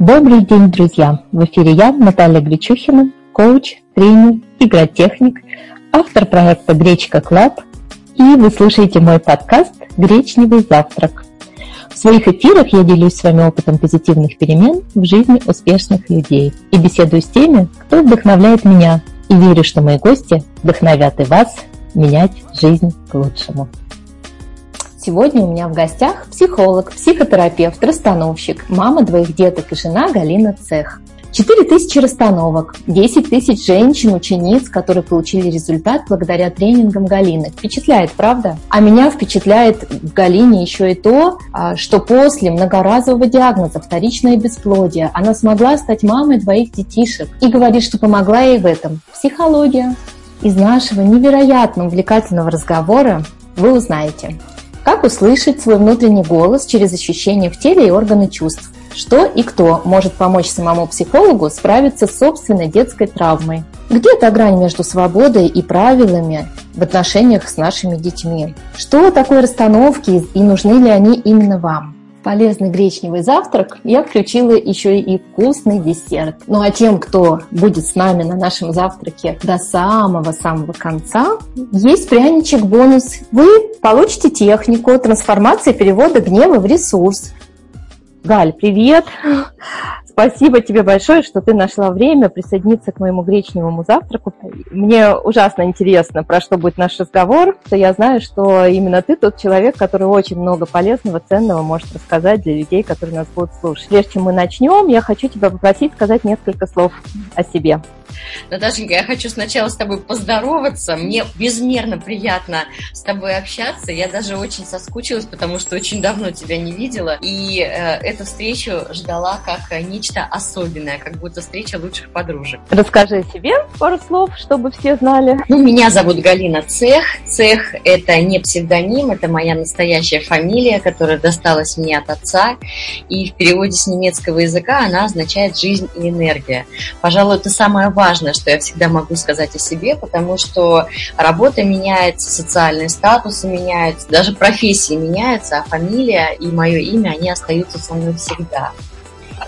Добрый день, друзья! В эфире я, Наталья Гречухина, коуч, тренер, игротехник, автор проекта Гречка Club, и вы слушаете мой подкаст «Гречневый завтрак». В своих эфирах я делюсь с вами опытом позитивных перемен в жизни успешных людей и беседую с теми, кто вдохновляет меня, и верю, что мои гости вдохновят и вас менять жизнь к лучшему. Сегодня у меня в гостях психолог, психотерапевт, расстановщик, мама двоих деток и жена Галина Цех. 4 тысячи расстановок, 10 тысяч женщин, учениц, которые получили результат благодаря тренингам Галины. Впечатляет, правда? А меня впечатляет в Галине еще и то, а, что после многоразового диагноза вторичное бесплодие она смогла стать мамой двоих детишек и говорит, что помогла ей в этом психология. Из нашего невероятно увлекательного разговора вы узнаете, как услышать свой внутренний голос через ощущения в теле и органы чувств? Что и кто может помочь самому психологу справиться с собственной детской травмой? Где та грань между свободой и правилами в отношениях с нашими детьми? Что такое расстановки и нужны ли они именно вам? Полезный гречневый завтрак, я включила еще и вкусный десерт. Ну а тем, кто будет с нами на нашем завтраке до самого-самого конца, есть пряничек бонус. Вы получите технику трансформации перевода гнева в ресурс. Галь, привет! Спасибо тебе большое, что ты нашла время присоединиться к моему гречневому завтраку. Мне ужасно интересно, про что будет наш разговор, я знаю, что именно ты тот человек, который очень много полезного, ценного может рассказать для людей, которые нас будут слушать. Прежде чем мы начнем, я хочу тебя попросить сказать несколько слов о себе. Наташенька, я хочу сначала с тобой поздороваться. Мне безмерно приятно с тобой общаться. Я даже очень соскучилась, потому что очень давно тебя не видела. И э, эту встречу ждала как нечто особенное, как будто встреча лучших подружек. Расскажи о себе пару слов, чтобы все знали. Ну, меня зовут Галина Цех. Цех – это не псевдоним, это моя настоящая фамилия, которая досталась мне от отца. И в переводе с немецкого языка она означает «жизнь и энергия». Пожалуй, это самое важное важное, что я всегда могу сказать о себе, потому что работа меняется, социальные статусы меняются, даже профессии меняются, а фамилия и мое имя, они остаются со мной всегда.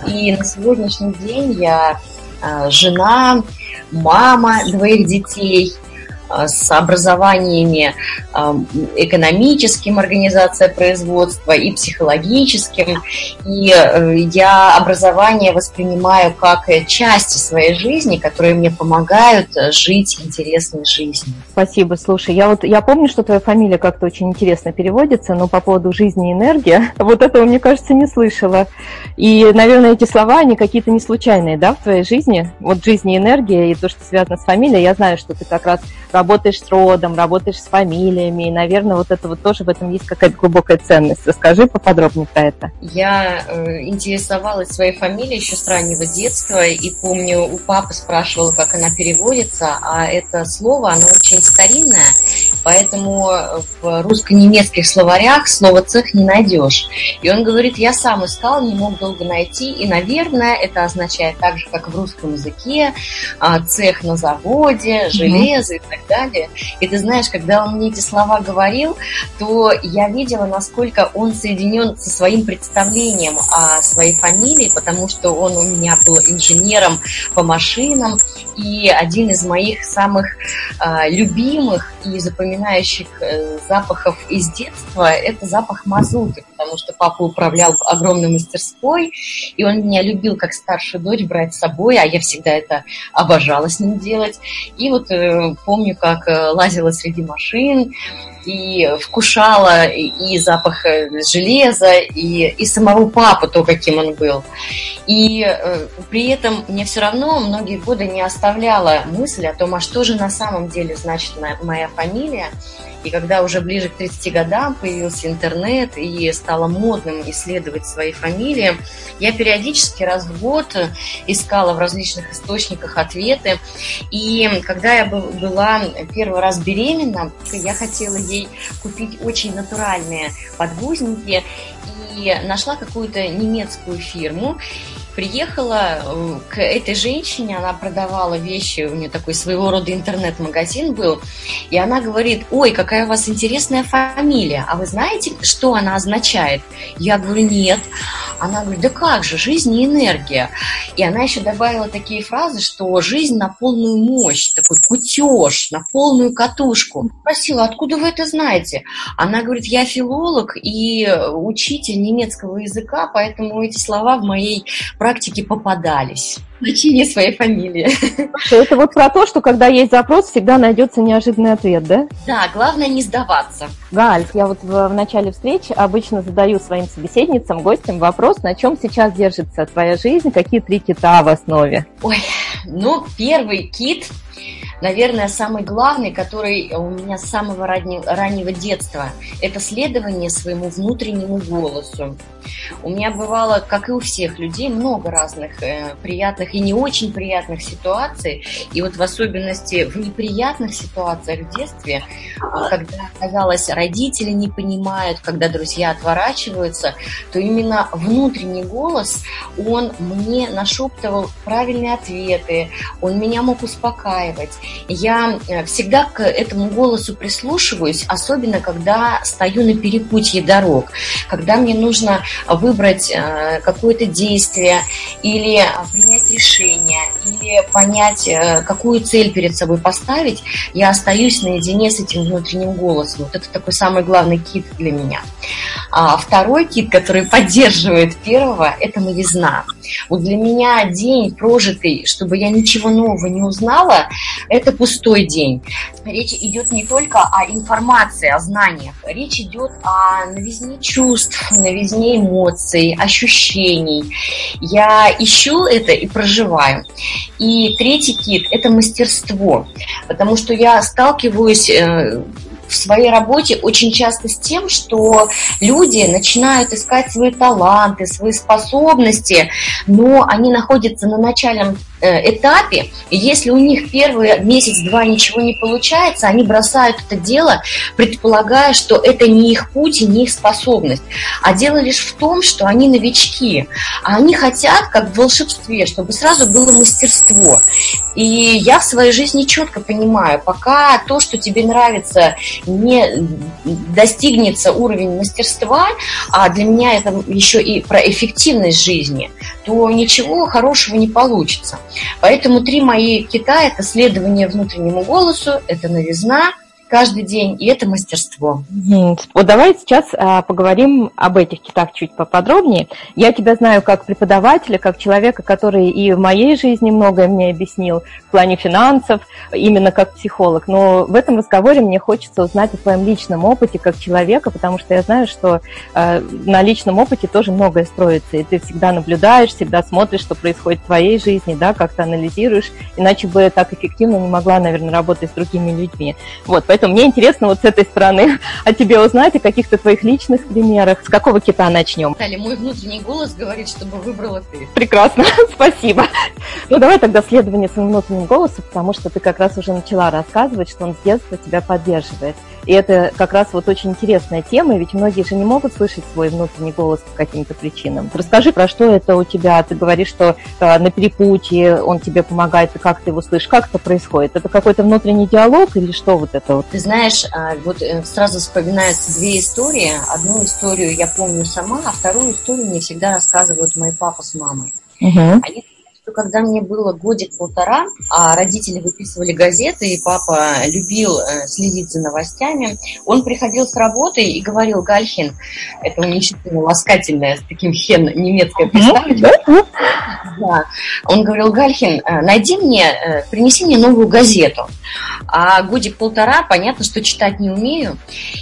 И на сегодняшний день я а, жена, мама двоих детей, с образованиями экономическим, организация производства, и психологическим. И э, я образование воспринимаю как части своей жизни, которые мне помогают жить интересной жизнью. Спасибо. Слушай, я вот я помню, что твоя фамилия как-то очень интересно переводится, но по поводу жизни и энергии, вот этого, мне кажется, не слышала. И, наверное, эти слова, они какие-то не случайные, да, в твоей жизни? Вот жизнь и энергия, и то, что связано с фамилией, я знаю, что ты как раз с родом, работаешь с фамилиями, и, наверное, вот это вот тоже в этом есть какая-то глубокая ценность. Расскажи поподробнее про это. Я э, интересовалась своей фамилией еще с раннего детства, и помню, у папы спрашивала, как она переводится, а это слово, оно очень старинное, поэтому в русско-немецких словарях слово «цех» не найдешь. И он говорит, я сам искал, не мог долго найти, и, наверное, это означает так же, как в русском языке, а, цех на заводе, железо mm-hmm. и так далее. И ты знаешь, когда он мне эти слова говорил, то я видела, насколько он соединен со своим представлением о своей фамилии, потому что он у меня был инженером по машинам, и один из моих самых э, любимых и запоминающих э, запахов из детства – это запах мазута, потому что папа управлял огромной мастерской, и он меня любил как старшую дочь брать с собой, а я всегда это обожала с ним делать. И вот э, помню, как э, лазила среди машин, и вкушала и запах э, железа, и, и самого папы, то, каким он был. И э, при этом мне все равно многие годы не оставляла мысль о том, а что же на самом деле значит моя фамилия. И когда уже ближе к 30 годам появился интернет и стало модным исследовать свои фамилии, я периодически раз в год искала в различных источниках ответы. И когда я была первый раз беременна, я хотела ей купить очень натуральные подгузники. И нашла какую-то немецкую фирму приехала э, к этой женщине, она продавала вещи, у нее такой своего рода интернет-магазин был, и она говорит, ой, какая у вас интересная фамилия, а вы знаете, что она означает? Я говорю, нет. Она говорит, да как же, жизнь и энергия. И она еще добавила такие фразы, что жизнь на полную мощь, такой кутеж, на полную катушку. Спросила, откуда вы это знаете? Она говорит, я филолог и учитель немецкого языка, поэтому эти слова в моей практике попадались значение своей фамилии. Это вот про то, что когда есть запрос, всегда найдется неожиданный ответ, да? Да, главное не сдаваться. Галь, я вот в, в начале встречи обычно задаю своим собеседницам, гостям вопрос, на чем сейчас держится твоя жизнь, какие три кита в основе? Ой, ну, первый кит наверное, самый главный, который у меня с самого раннего, раннего детства, это следование своему внутреннему голосу. У меня бывало, как и у всех людей, много разных э, приятных и не очень приятных ситуаций. И вот в особенности в неприятных ситуациях в детстве, когда, казалось, родители не понимают, когда друзья отворачиваются, то именно внутренний голос, он мне нашептывал правильные ответы, он меня мог успокаивать я э, всегда к этому голосу прислушиваюсь, особенно когда стою на перепутье дорог, когда мне нужно выбрать э, какое-то действие или э, принять решение, или понять, какую цель перед собой поставить, я остаюсь наедине с этим внутренним голосом. Вот это такой самый главный кит для меня. А второй кит, который поддерживает первого, это новизна. Вот для меня день прожитый, чтобы я ничего нового не узнала, это пустой день. Речь идет не только о информации, о знаниях. Речь идет о новизне чувств, новизне эмоций, ощущений. Я ищу это и проживаю. И третий кит – это мастерство. Потому что я сталкиваюсь э, в своей работе очень часто с тем, что люди начинают искать свои таланты, свои способности, но они находятся на начальном этапе, и если у них первый месяц-два ничего не получается, они бросают это дело, предполагая, что это не их путь и не их способность. А дело лишь в том, что они новички, а они хотят, как в волшебстве, чтобы сразу было мастерство. И я в своей жизни четко понимаю, пока то, что тебе нравится, не достигнется уровень мастерства, а для меня это еще и про эффективность жизни, то ничего хорошего не получится. Поэтому три мои кита – это следование внутреннему голосу, это новизна, каждый день, и это мастерство. Вот давай сейчас а, поговорим об этих китах чуть поподробнее. Я тебя знаю как преподавателя, как человека, который и в моей жизни многое мне объяснил в плане финансов, именно как психолог. Но в этом разговоре мне хочется узнать о твоем личном опыте как человека, потому что я знаю, что а, на личном опыте тоже многое строится, и ты всегда наблюдаешь, всегда смотришь, что происходит в твоей жизни, да, как ты анализируешь, иначе бы так эффективно не могла, наверное, работать с другими людьми. Вот, поэтому Поэтому мне интересно вот с этой стороны о тебе узнать, о каких-то твоих личных примерах. С какого кита начнем? Наталья, мой внутренний голос говорит, чтобы выбрала ты. Прекрасно, спасибо. Ну, давай тогда следование своему внутреннему голосу, потому что ты как раз уже начала рассказывать, что он с детства тебя поддерживает. И это как раз вот очень интересная тема, ведь многие же не могут слышать свой внутренний голос по каким-то причинам. Расскажи, про что это у тебя? Ты говоришь, что э, на перепутье он тебе помогает, и как ты его слышишь? Как это происходит? Это какой-то внутренний диалог или что вот это вот? Ты знаешь, а, вот э, сразу вспоминаются две истории. Одну историю я помню сама, а вторую историю мне всегда рассказывают мои папа с мамой. Угу. Они что когда мне было годик-полтора, а родители выписывали газеты, и папа любил э, следить за новостями, он приходил с работы и говорил, Гальхин, это уменьшительно ласкательное, с таким хен немецкое представить. Да. Он говорил, Гальхин, э, найди мне, э, принеси мне новую газету. А годик-полтора, понятно, что читать не умею.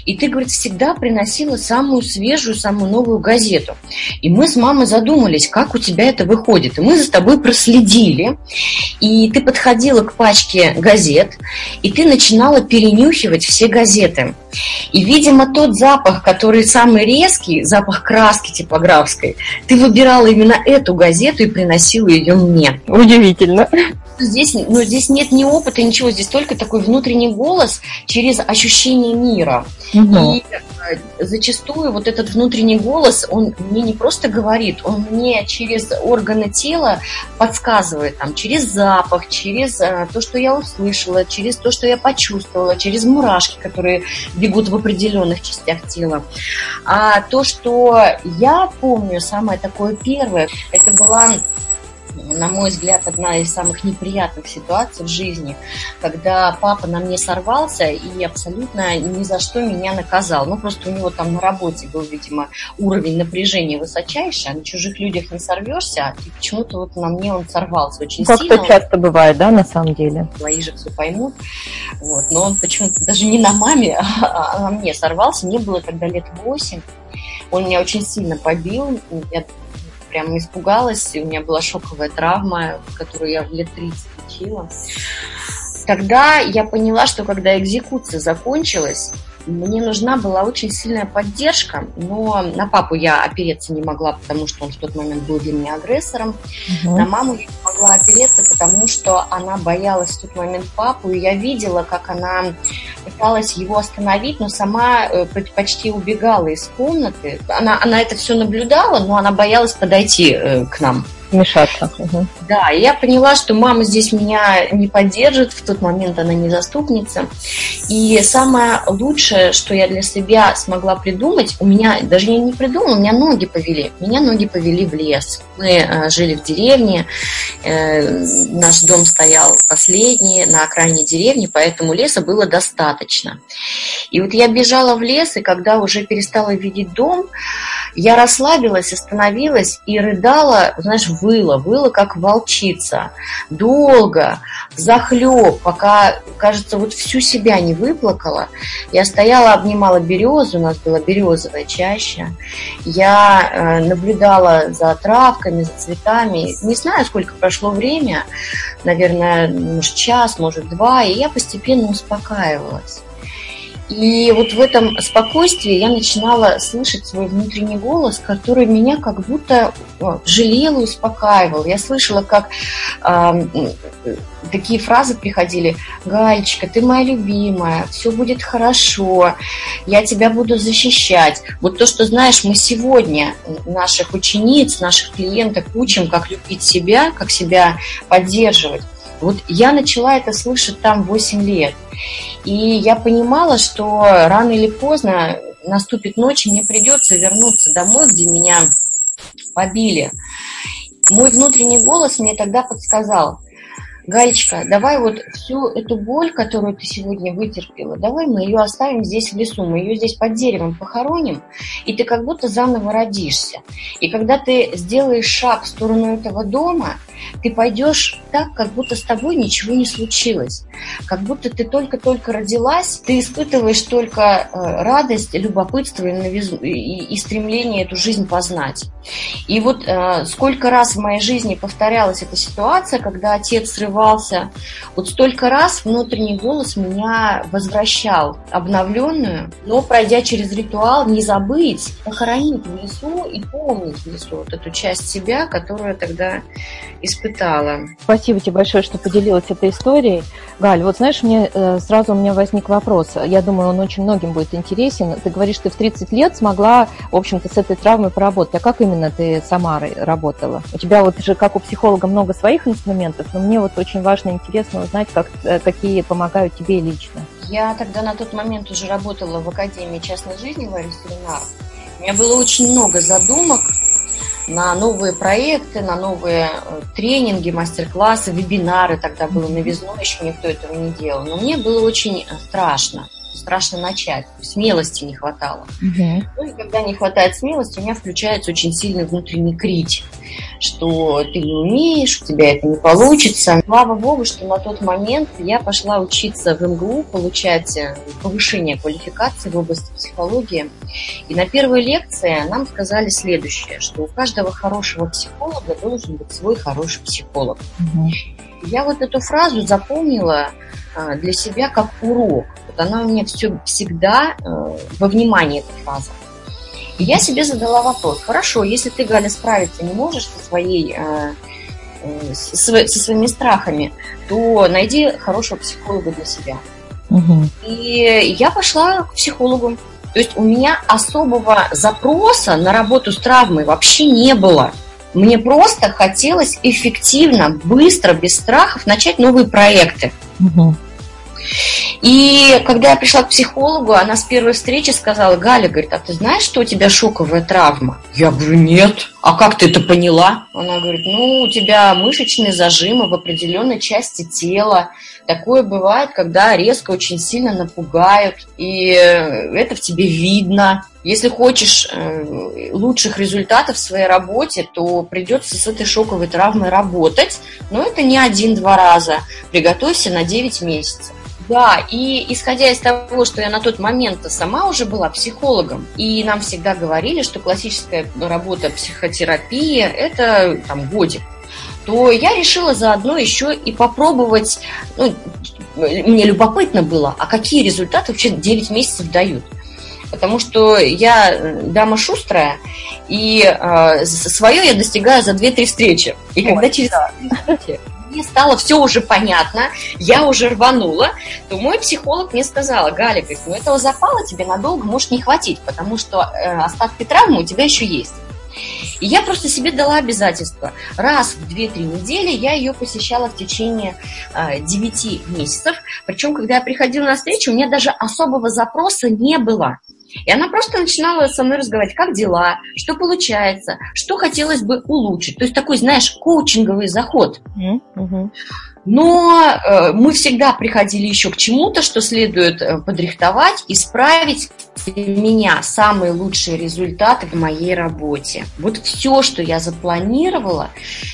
И ты, говорит, всегда приносила самую свежую, самую новую газету. И мы с мамой задумались, как у тебя это выходит. И мы за тобой проследили, и ты подходила к пачке газет, и ты начинала перенюхивать все газеты. И, видимо, тот запах, который самый резкий, запах краски типографской, ты выбирала именно эту газету и приносила ее мне. Удивительно. здесь, ну, здесь нет ни опыта, ничего, здесь только такой внутренний голос через ощущение мира. Угу. И э, зачастую вот этот внутренний голос, он мне не просто говорит, он мне через органы тела подсказывает, там, через запах, через а, то, что я услышала, через то, что я почувствовала, через мурашки, которые бегут в определенных частях тела. А то, что я помню, самое такое первое, это была на мой взгляд, одна из самых неприятных ситуаций в жизни, когда папа на мне сорвался и абсолютно ни за что меня наказал. Ну, просто у него там на работе был, видимо, уровень напряжения высочайший, а на чужих людях не сорвешься, и почему-то вот на мне он сорвался очень как сильно. Как-то часто бывает, да, на самом деле? Твои же все поймут. Вот. Но он почему-то даже не на маме, а на мне сорвался. Мне было тогда лет восемь. Он меня очень сильно побил. Я прям испугалась, у меня была шоковая травма, которую я в лет 30 лечила. Тогда я поняла, что когда экзекуция закончилась, мне нужна была очень сильная поддержка, но на папу я опереться не могла, потому что он в тот момент был для меня агрессором. Угу. На маму я не могла опереться, потому что она боялась в тот момент папу, и я видела, как она пыталась его остановить, но сама э, почти убегала из комнаты. Она, она это все наблюдала, но она боялась подойти э, к нам вмешаться. Угу. Да, я поняла, что мама здесь меня не поддержит, в тот момент она не заступница. И самое лучшее, что я для себя смогла придумать, у меня, даже я не придумала, у меня ноги повели. Меня ноги повели в лес. Мы э, жили в деревне, э, наш дом стоял последний на окраине деревни, поэтому леса было достаточно. И вот я бежала в лес, и когда уже перестала видеть дом, я расслабилась, остановилась и рыдала, знаешь, выла, выла как волчица. Долго, захлеб, пока, кажется, вот всю себя не выплакала. Я стояла, обнимала березу, у нас была березовая чаща. Я э, наблюдала за травками, за цветами. Не знаю, сколько прошло время, наверное, может, час, может, два, и я постепенно успокаивалась. И вот в этом спокойствии я начинала слышать свой внутренний голос, который меня как будто жалел и успокаивал. Я слышала, как э, такие фразы приходили. «Галечка, ты моя любимая, все будет хорошо, я тебя буду защищать». Вот то, что, знаешь, мы сегодня наших учениц, наших клиенток учим, как любить себя, как себя поддерживать. Вот я начала это слышать там 8 лет. И я понимала, что рано или поздно наступит ночь, и мне придется вернуться домой, где меня побили. Мой внутренний голос мне тогда подсказал, Галечка, давай вот всю эту боль, которую ты сегодня вытерпела, давай мы ее оставим здесь в лесу, мы ее здесь под деревом похороним, и ты как будто заново родишься. И когда ты сделаешь шаг в сторону этого дома, ты пойдешь так, как будто с тобой ничего не случилось. Как будто ты только-только родилась, ты испытываешь только э, радость, любопытство и, стремление эту жизнь познать. И вот э, сколько раз в моей жизни повторялась эта ситуация, когда отец срывался, вот столько раз внутренний голос меня возвращал обновленную, но пройдя через ритуал, не забыть, похоронить в лесу и помнить в лесу вот эту часть себя, которую тогда испытала. Спасибо тебе большое, что поделилась этой историей. Галь, вот знаешь, мне э, сразу у меня возник вопрос. Я думаю, он очень многим будет интересен. Ты говоришь, ты в 30 лет смогла, в общем-то, с этой травмой поработать. А как именно ты с Самарой работала? У тебя вот же, как у психолога, много своих инструментов, но мне вот очень важно и интересно узнать, как, э, какие помогают тебе лично. Я тогда на тот момент уже работала в Академии частной жизни Ларисы Ренар. У меня было очень много задумок, на новые проекты, на новые э, тренинги, мастер-классы, вебинары. Тогда было новизной, еще никто этого не делал. Но мне было очень э, страшно страшно начать. Смелости не хватало. Угу. Ну и когда не хватает смелости, у меня включается очень сильный внутренний крич, что ты не умеешь, у тебя это не получится. Слава богу, что на тот момент я пошла учиться в МГУ, получать э, повышение квалификации в области психологии. И на первой лекции нам сказали следующее, что у каждого хорошего психолога должен быть свой хороший психолог. Угу. Я вот эту фразу запомнила а, для себя как урок. Вот она у меня все, всегда э, во внимании, эта фраза. И я себе задала вопрос. Хорошо, если ты, Галя, справиться не можешь со своей э, со своими страхами, то найди хорошего психолога для себя. Угу. И я пошла к психологу. То есть у меня особого запроса на работу с травмой вообще не было. Мне просто хотелось эффективно, быстро, без страхов начать новые проекты. Угу. И когда я пришла к психологу, она с первой встречи сказала, Галя, говорит, а ты знаешь, что у тебя шоковая травма? Я говорю, нет. А как ты это поняла? Она говорит, ну, у тебя мышечные зажимы в определенной части тела. Такое бывает, когда резко очень сильно напугают, и это в тебе видно. Если хочешь э, лучших результатов в своей работе, то придется с этой шоковой травмой работать, но это не один-два раза. Приготовься на 9 месяцев. Да, и исходя из того, что я на тот момент сама уже была психологом, и нам всегда говорили, что классическая работа психотерапии – это там годик, то я решила заодно еще и попробовать, ну, мне любопытно было, а какие результаты вообще 9 месяцев дают. Потому что я дама шустрая, и э, свое я достигаю за 2-3 встречи. И Ой, когда через да. встречи мне стало все уже понятно, я уже рванула, то мой психолог мне сказала, Галя, говорит, ну этого запала тебе надолго может не хватить, потому что э, остатки травмы у тебя еще есть. И я просто себе дала обязательство. Раз в 2-3 недели я ее посещала в течение э, 9 месяцев. Причем, когда я приходила на встречу, у меня даже особого запроса не было. И она просто начинала со мной разговаривать, как дела, что получается, что хотелось бы улучшить. То есть такой, знаешь, коучинговый заход. Mm-hmm. Но э, мы всегда приходили еще к чему-то, что следует э, подрихтовать, исправить для меня самые лучшие результаты в моей работе. Вот все, что я запланировала,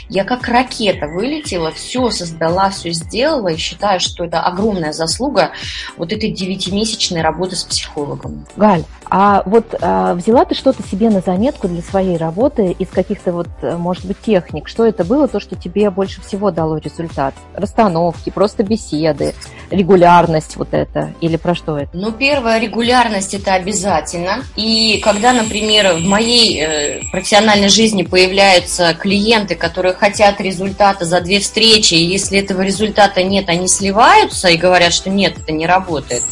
я как ракета вылетела, все создала, все сделала, и считаю, что это огромная заслуга вот этой девятимесячной работы с психологом. Галь, а вот а, взяла ты что-то себе на заметку для своей работы из каких-то вот, э, может быть, техник? Что это было, то, что тебе больше всего дало результат? Расстановки, просто беседы, регулярность вот это? Или про что это? Ну, первая регулярность – это обязательно. И когда, например, в моей э, профессиональной жизни появляются клиенты, которые хотят результата за две встречи, и если этого результата нет, они сливаются и говорят, что нет, это не работает,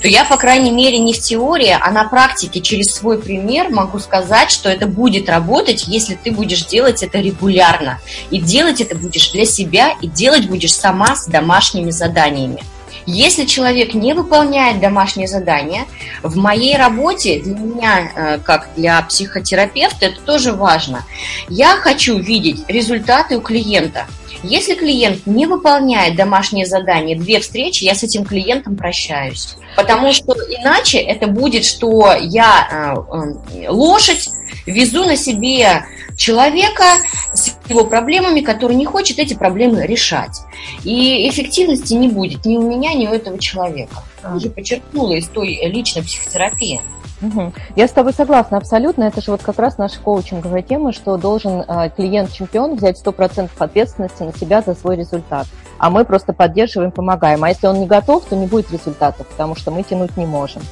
то я, по крайней мере, не в теории, а на практике через свой пример могу сказать, что это будет работать, если ты будешь делать это регулярно. И делать это будешь для себя, и делать будешь сама с домашними заданиями. Если человек не выполняет домашнее задание, в моей работе для меня, э, как для психотерапевта, это тоже важно. Я хочу видеть результаты у клиента. Если клиент не выполняет домашнее задание, две встречи, я с этим клиентом прощаюсь. Потому что иначе это будет, что я э, э, лошадь везу на себе человека с его проблемами, который не хочет эти проблемы решать. И эффективности не будет ни у меня, ни у этого человека. Я уже подчеркнула из той личной психотерапии. Угу. Я с тобой согласна абсолютно. Это же вот как раз наша коучинговая тема, что должен э, клиент-чемпион взять 100% ответственности на себя за свой результат. А мы просто поддерживаем, помогаем. А если он не готов, то не будет результата, потому что мы тянуть не можем.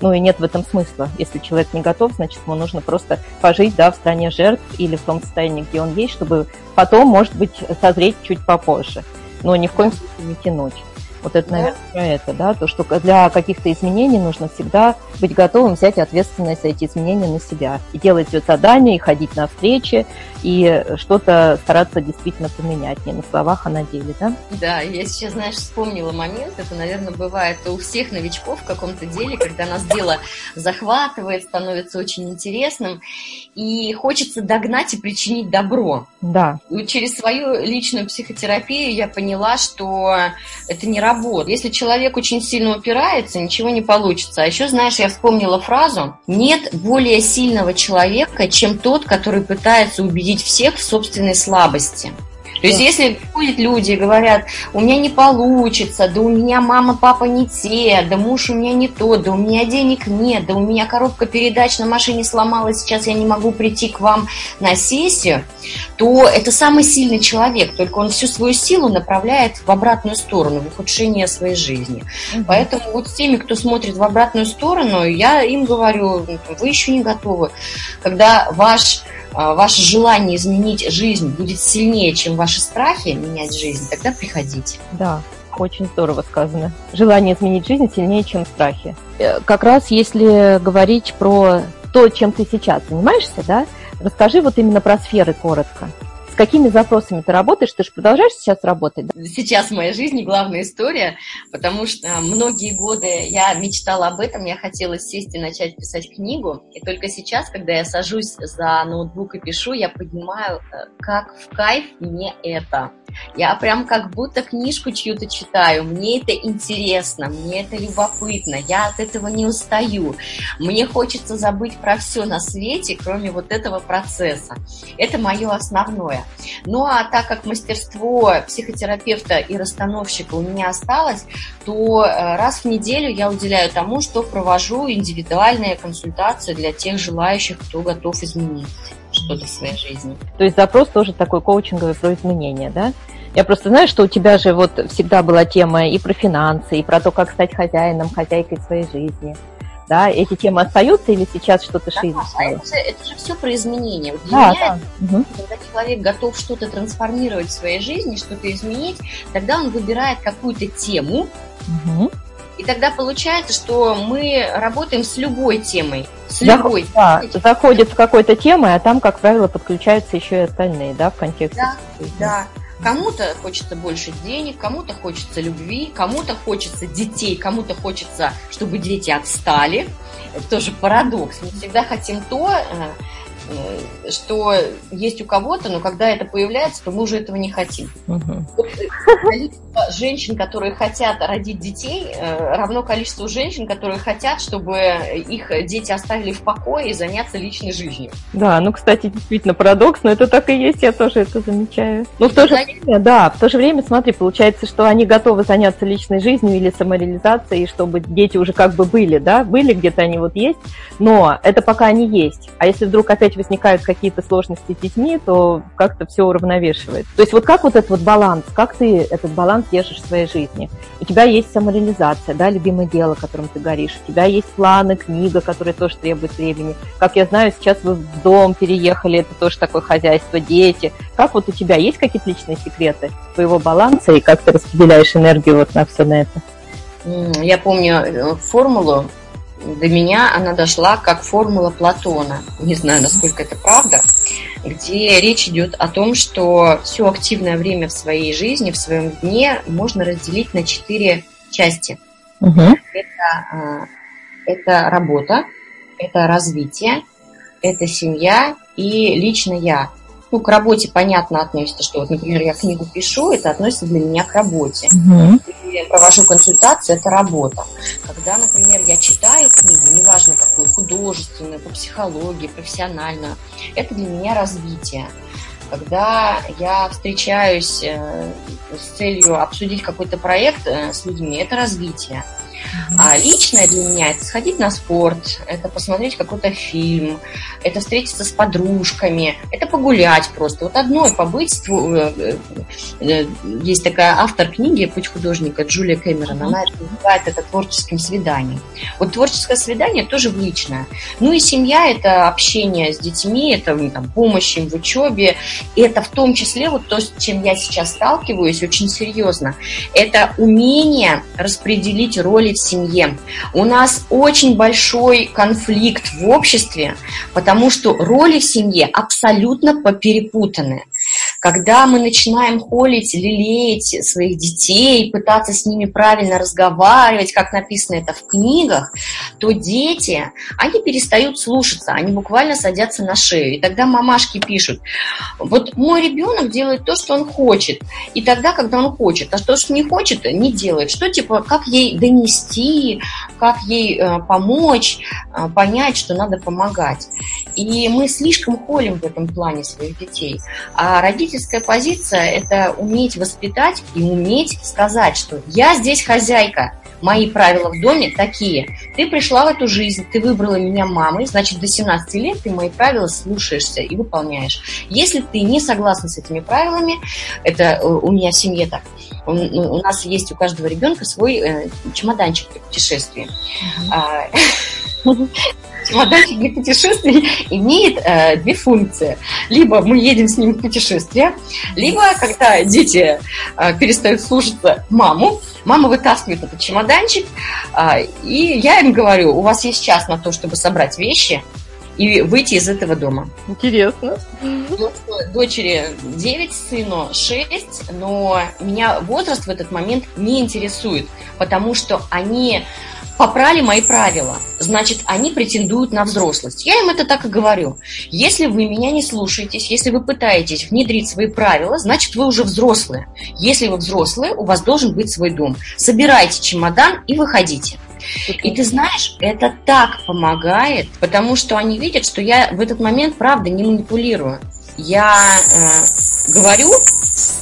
Ну и нет в этом смысла. Если человек не готов, значит, ему нужно просто пожить да, в стране жертв или в том состоянии, где он есть, чтобы потом, может быть, созреть чуть попозже. Но ни в коем случае не тянуть. Вот это, наверное, про это, да, то, что для каких-то изменений нужно всегда быть готовым взять ответственность за эти изменения на себя. И делать все задания, и ходить на встречи, и что-то стараться действительно поменять, не на словах, а на деле, да? Да, я сейчас, знаешь, вспомнила момент, это, наверное, бывает у всех новичков в каком-то деле, когда нас дело захватывает, становится очень интересным, и хочется догнать и причинить добро. Да. И через свою личную психотерапию я поняла, что это не работает. Если человек очень сильно упирается, ничего не получится. А еще, знаешь, я вспомнила фразу «нет более сильного человека, чем тот, который пытается убедить всех в собственной слабости. То есть, если приходят люди и говорят, у меня не получится, да у меня мама, папа не те, да муж у меня не то, да у меня денег нет, да у меня коробка передач на машине сломалась, сейчас я не могу прийти к вам на сессию, то это самый сильный человек, только он всю свою силу направляет в обратную сторону, в ухудшение своей жизни. Угу. Поэтому вот с теми, кто смотрит в обратную сторону, я им говорю, вы еще не готовы. Когда ваш а, ваше желание изменить жизнь будет сильнее, чем ваши страхи менять жизнь, тогда приходите. Да, очень здорово сказано. Желание изменить жизнь сильнее, чем страхи. Э, как раз если говорить про то, чем ты сейчас занимаешься, да, расскажи вот именно про сферы коротко какими запросами ты работаешь? Ты же продолжаешь сейчас работать? Да? Сейчас в моей жизни главная история, потому что многие годы я мечтала об этом, я хотела сесть и начать писать книгу, и только сейчас, когда я сажусь за ноутбук и пишу, я понимаю, э, как в кайф мне это. Я прям как будто книжку чью-то читаю, мне это интересно, мне это любопытно, я от этого не устаю. Мне хочется забыть про все на свете, кроме вот этого процесса. Это мое основное. Ну а так как мастерство психотерапевта и расстановщика у меня осталось, то э, раз в неделю я уделяю тому, что провожу индивидуальные консультации для тех желающих, кто готов изменить что-то в своей жизни. То есть запрос тоже такой коучинговый про изменения, да? Я просто знаю, что у тебя же вот всегда была тема и про финансы, и про то, как стать хозяином, хозяйкой своей жизни да, эти темы остаются или сейчас что-то да, шире это, же, это же все про изменения. Вот для да, меня, да. Это, когда человек готов что-то трансформировать в своей жизни, что-то изменить, тогда он выбирает какую-то тему, угу. и тогда получается, что мы работаем с любой темой. С любой. Да, заходит в какой-то темой, а там, как правило, подключаются еще и остальные, да, в контексте. Да, да. Кому-то хочется больше денег, кому-то хочется любви, кому-то хочется детей, кому-то хочется, чтобы дети отстали. Это тоже парадокс. Мы всегда хотим то, э, что есть у кого-то, но когда это появляется, то мы уже этого не хотим. Угу. количество женщин, которые хотят родить детей, э, равно количеству женщин, которые хотят, чтобы их дети оставили в покое и заняться личной жизнью. Да, ну, кстати, действительно парадокс, но это так и есть, я тоже это замечаю. Но в то же время, да, в то же время, смотри, получается, что они готовы заняться личной жизнью или самореализацией, чтобы дети уже как бы были, да, были где-то они вот есть, но это пока они есть. А если вдруг опять возникают какие-то сложности с детьми, то как-то все уравновешивает. То есть вот как вот этот вот баланс, как ты этот баланс держишь в своей жизни? У тебя есть самореализация, да, любимое дело, которым ты горишь, у тебя есть планы, книга, которая тоже требует времени. Как я знаю, сейчас вы в дом переехали, это тоже такое хозяйство, дети. Как вот у тебя есть какие-то личные секреты твоего баланса и как ты распределяешь энергию вот на все на это? Я помню э, формулу до меня она дошла как формула Платона. Не знаю, насколько это правда, где речь идет о том, что все активное время в своей жизни, в своем дне можно разделить на четыре части. Угу. Это, а, это работа, это развитие, это семья и лично я ну, к работе понятно относится, что вот, например, я книгу пишу, это относится для меня к работе. Угу. И провожу консультации, это работа. Когда, например, я читаю книгу, неважно какую, художественную, по психологии, профессиональную, это для меня развитие. Когда я встречаюсь э, с целью обсудить какой-то проект э, с людьми, это развитие. А личное для меня это сходить на спорт, это посмотреть какой-то фильм, это встретиться с подружками, это погулять просто. Вот одной побыть. Э, э, э, есть такая автор книги «Путь художника» Джулия Кэмерон, она это называет это творческим свиданием. Вот творческое свидание тоже в личное. Ну и семья – это общение с детьми, это там, помощь им в учебе, и это в том числе вот то, с чем я сейчас сталкиваюсь очень серьезно. Это умение распределить роли в семье. У нас очень большой конфликт в обществе, потому что роли в семье абсолютно поперепутаны. Когда мы начинаем холить, лелеять своих детей, пытаться с ними правильно разговаривать, как написано это в книгах, то дети, они перестают слушаться, они буквально садятся на шею. И тогда мамашки пишут, вот мой ребенок делает то, что он хочет, и тогда, когда он хочет, а то, что не хочет, не делает. Что типа, как ей донести, как ей э, помочь, э, понять, что надо помогать. И мы слишком холим в этом плане своих детей. А родительская позиция – это уметь воспитать и уметь сказать, что я здесь хозяйка, мои правила в доме такие. Ты пришла в эту жизнь, ты выбрала меня мамой, значит, до 17 лет ты мои правила слушаешься и выполняешь. Если ты не согласна с этими правилами, это э, у меня в семье так, у, нас есть у каждого ребенка свой э, чемоданчик для путешествия. Mm-hmm. чемоданчик для путешествий имеет э, две функции. Либо мы едем с ним в путешествие, либо когда дети э, перестают слушаться маму, мама вытаскивает этот чемоданчик, э, и я им говорю, у вас есть час на то, чтобы собрать вещи, и выйти из этого дома. Интересно. Дочери 9, сыну 6, но меня возраст в этот момент не интересует, потому что они попрали мои правила, значит, они претендуют на взрослость. Я им это так и говорю. Если вы меня не слушаетесь, если вы пытаетесь внедрить свои правила, значит, вы уже взрослые. Если вы взрослые, у вас должен быть свой дом. Собирайте чемодан и выходите. И ты знаешь, это так помогает, потому что они видят, что я в этот момент, правда, не манипулирую. Я э, говорю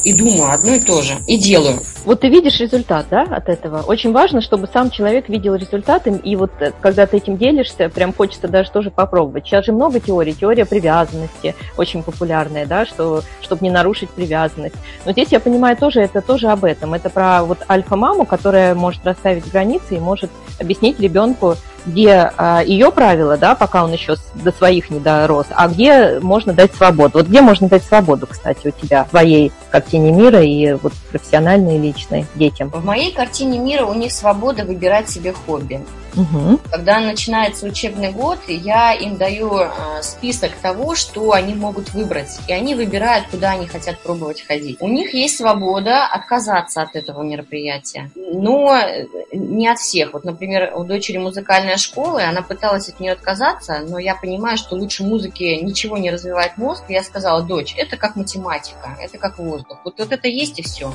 и думаю одно и то же, и делаю. Вот ты видишь результат, да, от этого. Очень важно, чтобы сам человек видел результат, и вот э, когда ты этим делишься, прям хочется даже тоже попробовать. Сейчас же много теорий, теория привязанности очень популярная, да, что, чтобы не нарушить привязанность. Но здесь я понимаю тоже, это тоже об этом. Это про вот альфа-маму, которая может расставить границы и может объяснить ребенку, где а, ее правила, да, пока он еще до своих не дорос, а где можно дать свободу. Вот где можно дать свободу, кстати, у тебя, твоей картине мира и вот профессиональной и личной детям? В моей картине мира у них свобода выбирать себе хобби. Угу. Когда начинается учебный год, я им даю э, список того, что они могут выбрать, и они выбирают, куда они хотят пробовать ходить. У них есть свобода отказаться от этого мероприятия, но э, не от всех. Вот, например, у дочери музыкальная школа, и она пыталась от нее отказаться, но я понимаю, что лучше музыки ничего не развивает мозг. И я сказала, дочь, это как математика, это как воздух. Вот, вот это есть и все.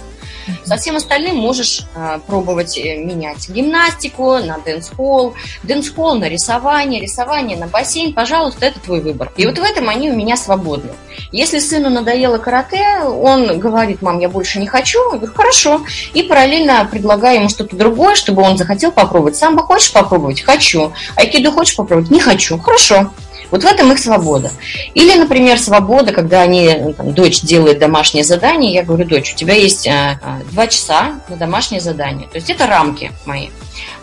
Со всем остальным можешь э, пробовать менять гимнастику на dance dancehall, dancehall на рисование, рисование на бассейн, пожалуйста, это твой выбор. И вот в этом они у меня свободны. Если сыну надоело карате, он говорит, мам, я больше не хочу, я говорю, хорошо, и параллельно предлагаю ему что-то другое, чтобы он захотел попробовать. Сам бы хочешь попробовать? Хочу. Айкидо хочешь попробовать? Не хочу. Хорошо. Вот в этом их свобода. Или, например, свобода, когда они, там, дочь делает домашнее задание, я говорю, дочь, у тебя есть а, а, два часа на домашнее задание. То есть это рамки мои.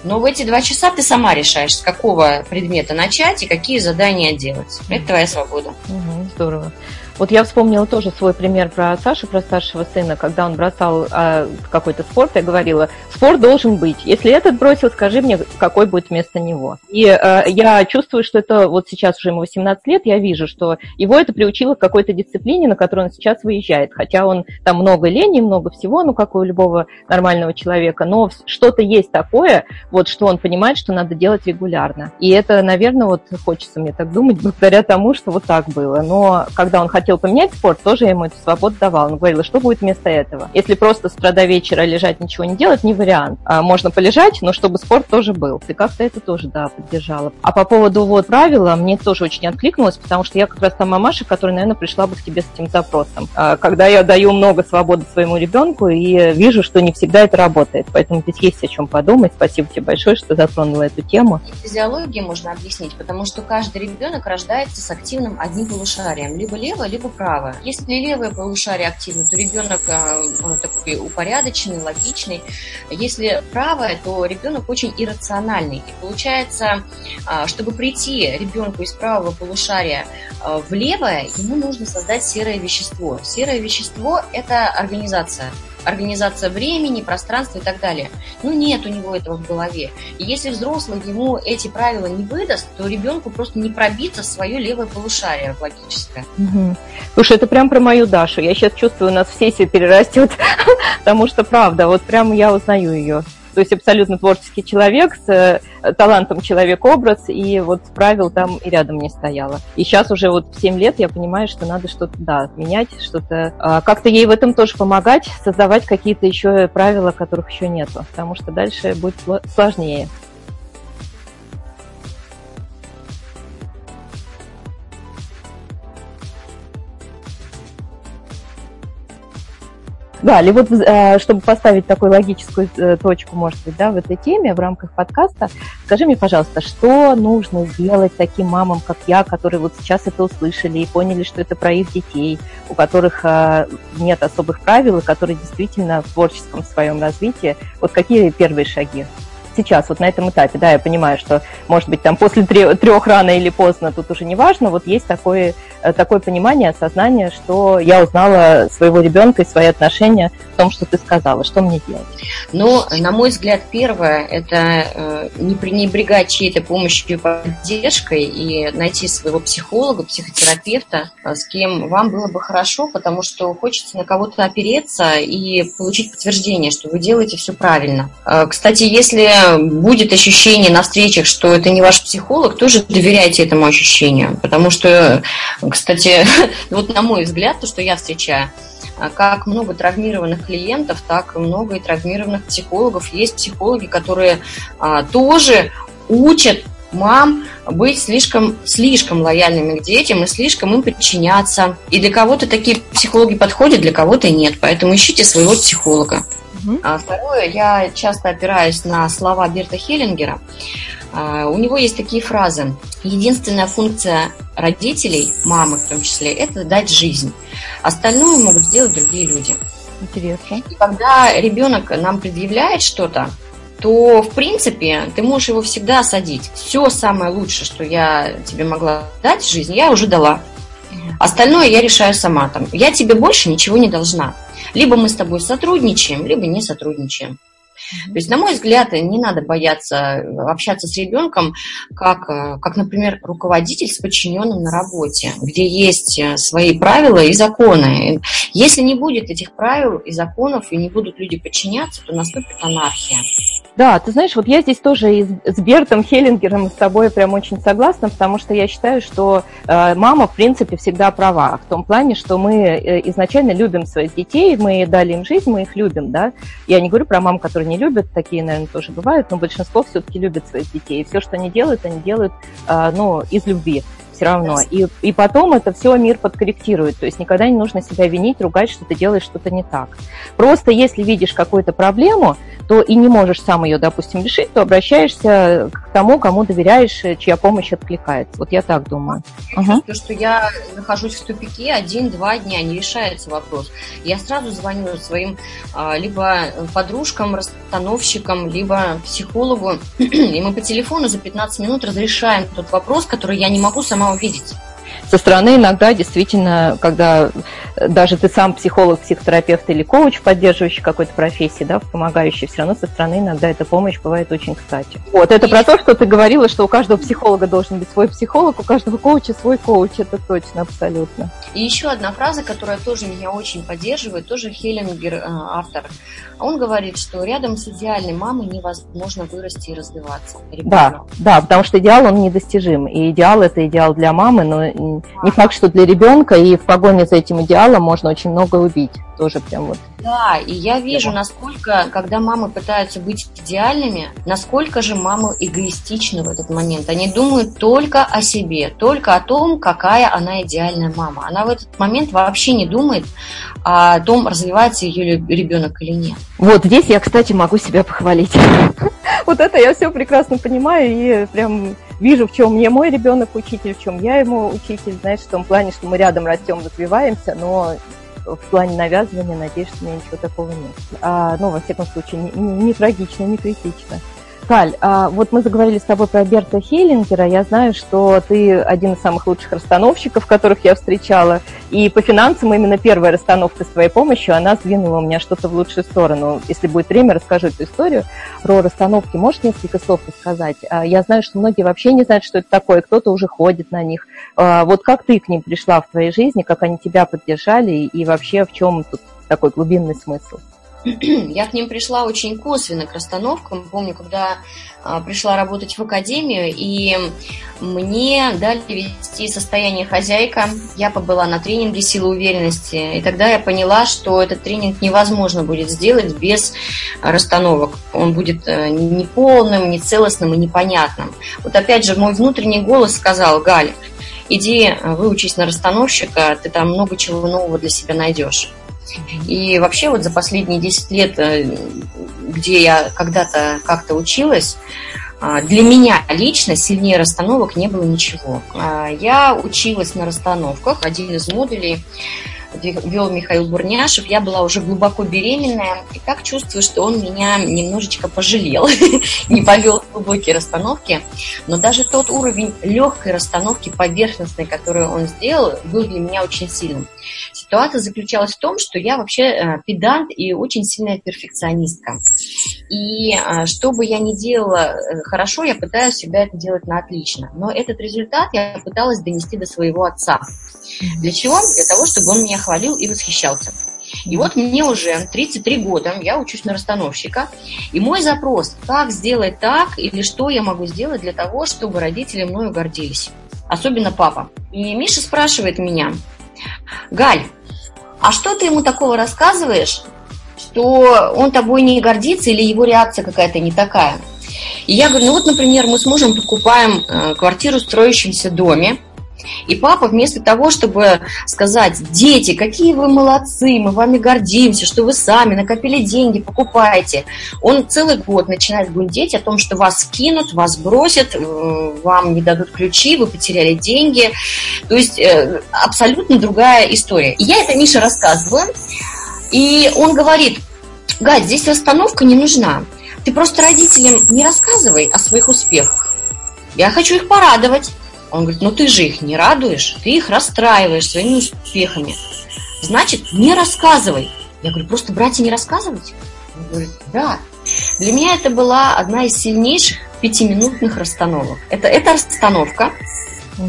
Но в эти два часа ты сама решаешь, с какого предмета начать и какие задания делать. Это твоя свобода. Угу, здорово. Вот я вспомнила тоже свой пример про Сашу, про старшего сына, когда он бросал э, какой-то спорт, я говорила, спорт должен быть. Если этот бросил, скажи мне, какой будет вместо него. И э, я чувствую, что это вот сейчас уже ему 18 лет, я вижу, что его это приучило к какой-то дисциплине, на которую он сейчас выезжает. Хотя он там много лени, много всего, ну, как у любого нормального человека, но что-то есть такое, вот что он понимает, что надо делать регулярно. И это, наверное, вот хочется мне так думать, благодаря тому, что вот так было. Но когда он хотел хотел поменять спорт, тоже ему эту свободу давал. Он говорил, что будет вместо этого. Если просто с утра до вечера лежать, ничего не делать, не вариант. А можно полежать, но чтобы спорт тоже был. И как-то это тоже, да, поддержала. А по поводу вот правила, мне тоже очень откликнулось, потому что я как раз та мамаша, которая, наверное, пришла бы к тебе с этим запросом. А, когда я даю много свободы своему ребенку и вижу, что не всегда это работает. Поэтому здесь есть о чем подумать. Спасибо тебе большое, что затронула эту тему. Физиологию можно объяснить, потому что каждый ребенок рождается с активным одним полушарием. Либо левое, либо либо правое. Если левое полушарие активно, то ребенок э, такой упорядоченный, логичный. Если правое, то ребенок очень иррациональный. И получается, а, чтобы прийти ребенку из правого полушария э, в левое, ему нужно создать серое вещество. Серое вещество – это организация организация времени, пространства и так далее. Ну, нет у него этого в голове. И если взрослый ему эти правила не выдаст, то ребенку просто не пробиться в свое левое полушарие логическое. Угу. Слушай, это прям про мою Дашу. Я сейчас чувствую, у нас все все перерастет, потому что правда, вот прям я узнаю ее. То есть абсолютно творческий человек с э, талантом человек-образ, и вот правил там и рядом не стояло. И сейчас уже вот в 7 лет я понимаю, что надо что-то, да, менять, что-то, а, как-то ей в этом тоже помогать, создавать какие-то еще правила, которых еще нету, потому что дальше будет сложнее. Да, или вот э, чтобы поставить такую логическую э, точку, может быть, да, в этой теме, в рамках подкаста, скажи мне, пожалуйста, что нужно сделать таким мамам, как я, которые вот сейчас это услышали и поняли, что это про их детей, у которых э, нет особых правил, и которые действительно в творческом своем развитии, вот какие первые шаги? Сейчас, вот на этом этапе, да, я понимаю, что, может быть, там после трех рано или поздно, тут уже не важно, вот есть такое, э, такое понимание, осознание, что я узнала своего ребенка и свои отношения в том, что ты сказала, что мне делать? Ну, на мой взгляд, первое, это э, не пренебрегать чьей-то помощью и поддержкой и найти своего психолога, психотерапевта, э, с кем вам было бы хорошо, потому что хочется на кого-то опереться и получить подтверждение, что вы делаете все правильно. Кстати, если будет ощущение на встречах, что это не ваш психолог, тоже доверяйте этому ощущению, потому что, кстати, вот на мой взгляд, то, что я встречаю, как много травмированных клиентов, так и много и травмированных психологов. Есть психологи, которые а, тоже учат мам быть слишком, слишком лояльными к детям и слишком им подчиняться. И для кого-то такие психологи подходят, для кого-то нет. Поэтому ищите своего психолога. Угу. А второе, я часто опираюсь на слова Берта Хеллингера. А, у него есть такие фразы. Единственная функция родителей, мамы в том числе, это дать жизнь. Остальное могут сделать другие люди. Интересно. И когда ребенок нам предъявляет что-то, то, в принципе, ты можешь его всегда осадить. Все самое лучшее, что я тебе могла дать в жизни, я уже дала. Остальное я решаю сама. Там, я тебе больше ничего не должна. Либо мы с тобой сотрудничаем, либо не сотрудничаем. То есть, на мой взгляд, не надо бояться общаться с ребенком, как, э, как, например, руководитель с подчиненным на работе, где есть э, свои правила и законы. Если не будет этих правил и законов, и не будут люди подчиняться, то наступит анархия. Да, ты знаешь, вот я здесь тоже и с Бертом Хеллингером с тобой прям очень согласна, потому что я считаю, что э, мама, в принципе, всегда права. В том плане, что мы э, изначально любим своих детей, мы дали им жизнь, мы их любим, да. Я не говорю про мам, которые не любят, такие, наверное, тоже бывают, но большинство все-таки любит своих детей. И все, что они делают, они делают, э, ну, из любви все равно. И, и потом это все мир подкорректирует. То есть никогда не нужно себя винить, ругать, что ты делаешь что-то не так. Просто если видишь какую-то проблему, то и не можешь сам ее, допустим, решить, то обращаешься к тому, кому доверяешь, чья помощь откликается. Вот я так думаю. Я угу. чувствую, что я нахожусь в тупике один-два дня, не решается вопрос. Я сразу звоню своим а, либо подружкам, расстановщикам, либо психологу, и мы по телефону за 15 минут разрешаем тот вопрос, который я не могу сама увидеть. Со стороны иногда действительно, когда даже ты сам психолог, психотерапевт или коуч, поддерживающий какой-то профессии, да, помогающий, все равно со стороны иногда эта помощь бывает очень кстати. Вот, это и... про то, что ты говорила, что у каждого психолога должен быть свой психолог, у каждого коуча свой коуч, это точно, абсолютно. И еще одна фраза, которая тоже меня очень поддерживает, тоже Хеллингер, э, автор. Он говорит, что рядом с идеальной мамой невозможно вырасти и развиваться. Ребенок. Да, да, потому что идеал, он недостижим. И идеал – это идеал для мамы, но не факт, что для ребенка, и в погоне за этим идеалом можно очень много убить. Тоже прям вот. Да, и я вижу, насколько, когда мамы пытаются быть идеальными, насколько же мамы эгоистичны в этот момент. Они думают только о себе, только о том, какая она идеальная мама. Она в этот момент вообще не думает о том, развивается ее ребенок или нет. Вот здесь я, кстати, могу себя похвалить. Вот это я все прекрасно понимаю и прям вижу, в чем мне мой ребенок учитель, в чем я ему учитель, знаешь, в том плане, что мы рядом растем, развиваемся, но в плане навязывания, надеюсь, что у меня ничего такого нет. А, ну, во всяком случае, не, не, не трагично, не критично. Каль, а вот мы заговорили с тобой про Берта Хеллингера. Я знаю, что ты один из самых лучших расстановщиков, которых я встречала. И по финансам именно первая расстановка с твоей помощью, она сдвинула меня что-то в лучшую сторону. Если будет время, расскажу эту историю про расстановки. Можешь несколько слов рассказать? А, я знаю, что многие вообще не знают, что это такое, кто-то уже ходит на них. А, вот как ты к ним пришла в твоей жизни, как они тебя поддержали и вообще в чем тут такой глубинный смысл? я к ним пришла очень косвенно, к расстановкам. Помню, когда а, пришла работать в академию, и мне дали вести состояние хозяйка. Я побыла на тренинге силы уверенности, и тогда я поняла, что этот тренинг невозможно будет сделать без расстановок. Он будет э, неполным, нецелостным и непонятным. Вот опять же, мой внутренний голос сказал, Галь, иди э, выучись на расстановщика, ты там много чего нового для себя найдешь. И вообще вот за последние 10 лет, э, где я когда-то как-то училась, а, для меня лично сильнее расстановок не было ничего. А, я училась на расстановках. Один из модулей вел Михаил Бурняшев, я была уже глубоко беременная, и так чувствую, что он меня немножечко пожалел, не повел глубокие расстановки. Но даже тот уровень легкой расстановки поверхностной, которую он сделал, был для меня очень сильным. Ситуация заключалась в том, что я вообще э, педант и очень сильная перфекционистка. И э, что бы я ни делала э, хорошо, я пытаюсь всегда это делать на отлично. Но этот результат я пыталась донести до своего отца. Для чего? Для того, чтобы он меня хвалил и восхищался. И вот мне уже 33 года, я учусь на расстановщика, и мой запрос, как сделать так, или что я могу сделать для того, чтобы родители мною гордились, особенно папа. И Миша спрашивает меня, Галь, а что ты ему такого рассказываешь, что он тобой не гордится или его реакция какая-то не такая? И я говорю, ну вот, например, мы с мужем покупаем э, квартиру в строящемся доме, и папа вместо того, чтобы сказать, дети, какие вы молодцы, мы вами гордимся, что вы сами накопили деньги, покупаете, он целый год начинает гундеть о том, что вас кинут, вас бросят, э, вам не дадут ключи, вы потеряли деньги. То есть э, абсолютно другая история. И я это Мише рассказываю, и он говорит, Гать, здесь расстановка не нужна. Ты просто родителям не рассказывай о своих успехах. Я хочу их порадовать. Он говорит, ну ты же их не радуешь, ты их расстраиваешь своими успехами. Значит, не рассказывай. Я говорю, просто братья не рассказывать? Он говорит, да. Для меня это была одна из сильнейших пятиминутных расстановок. Это, это расстановка,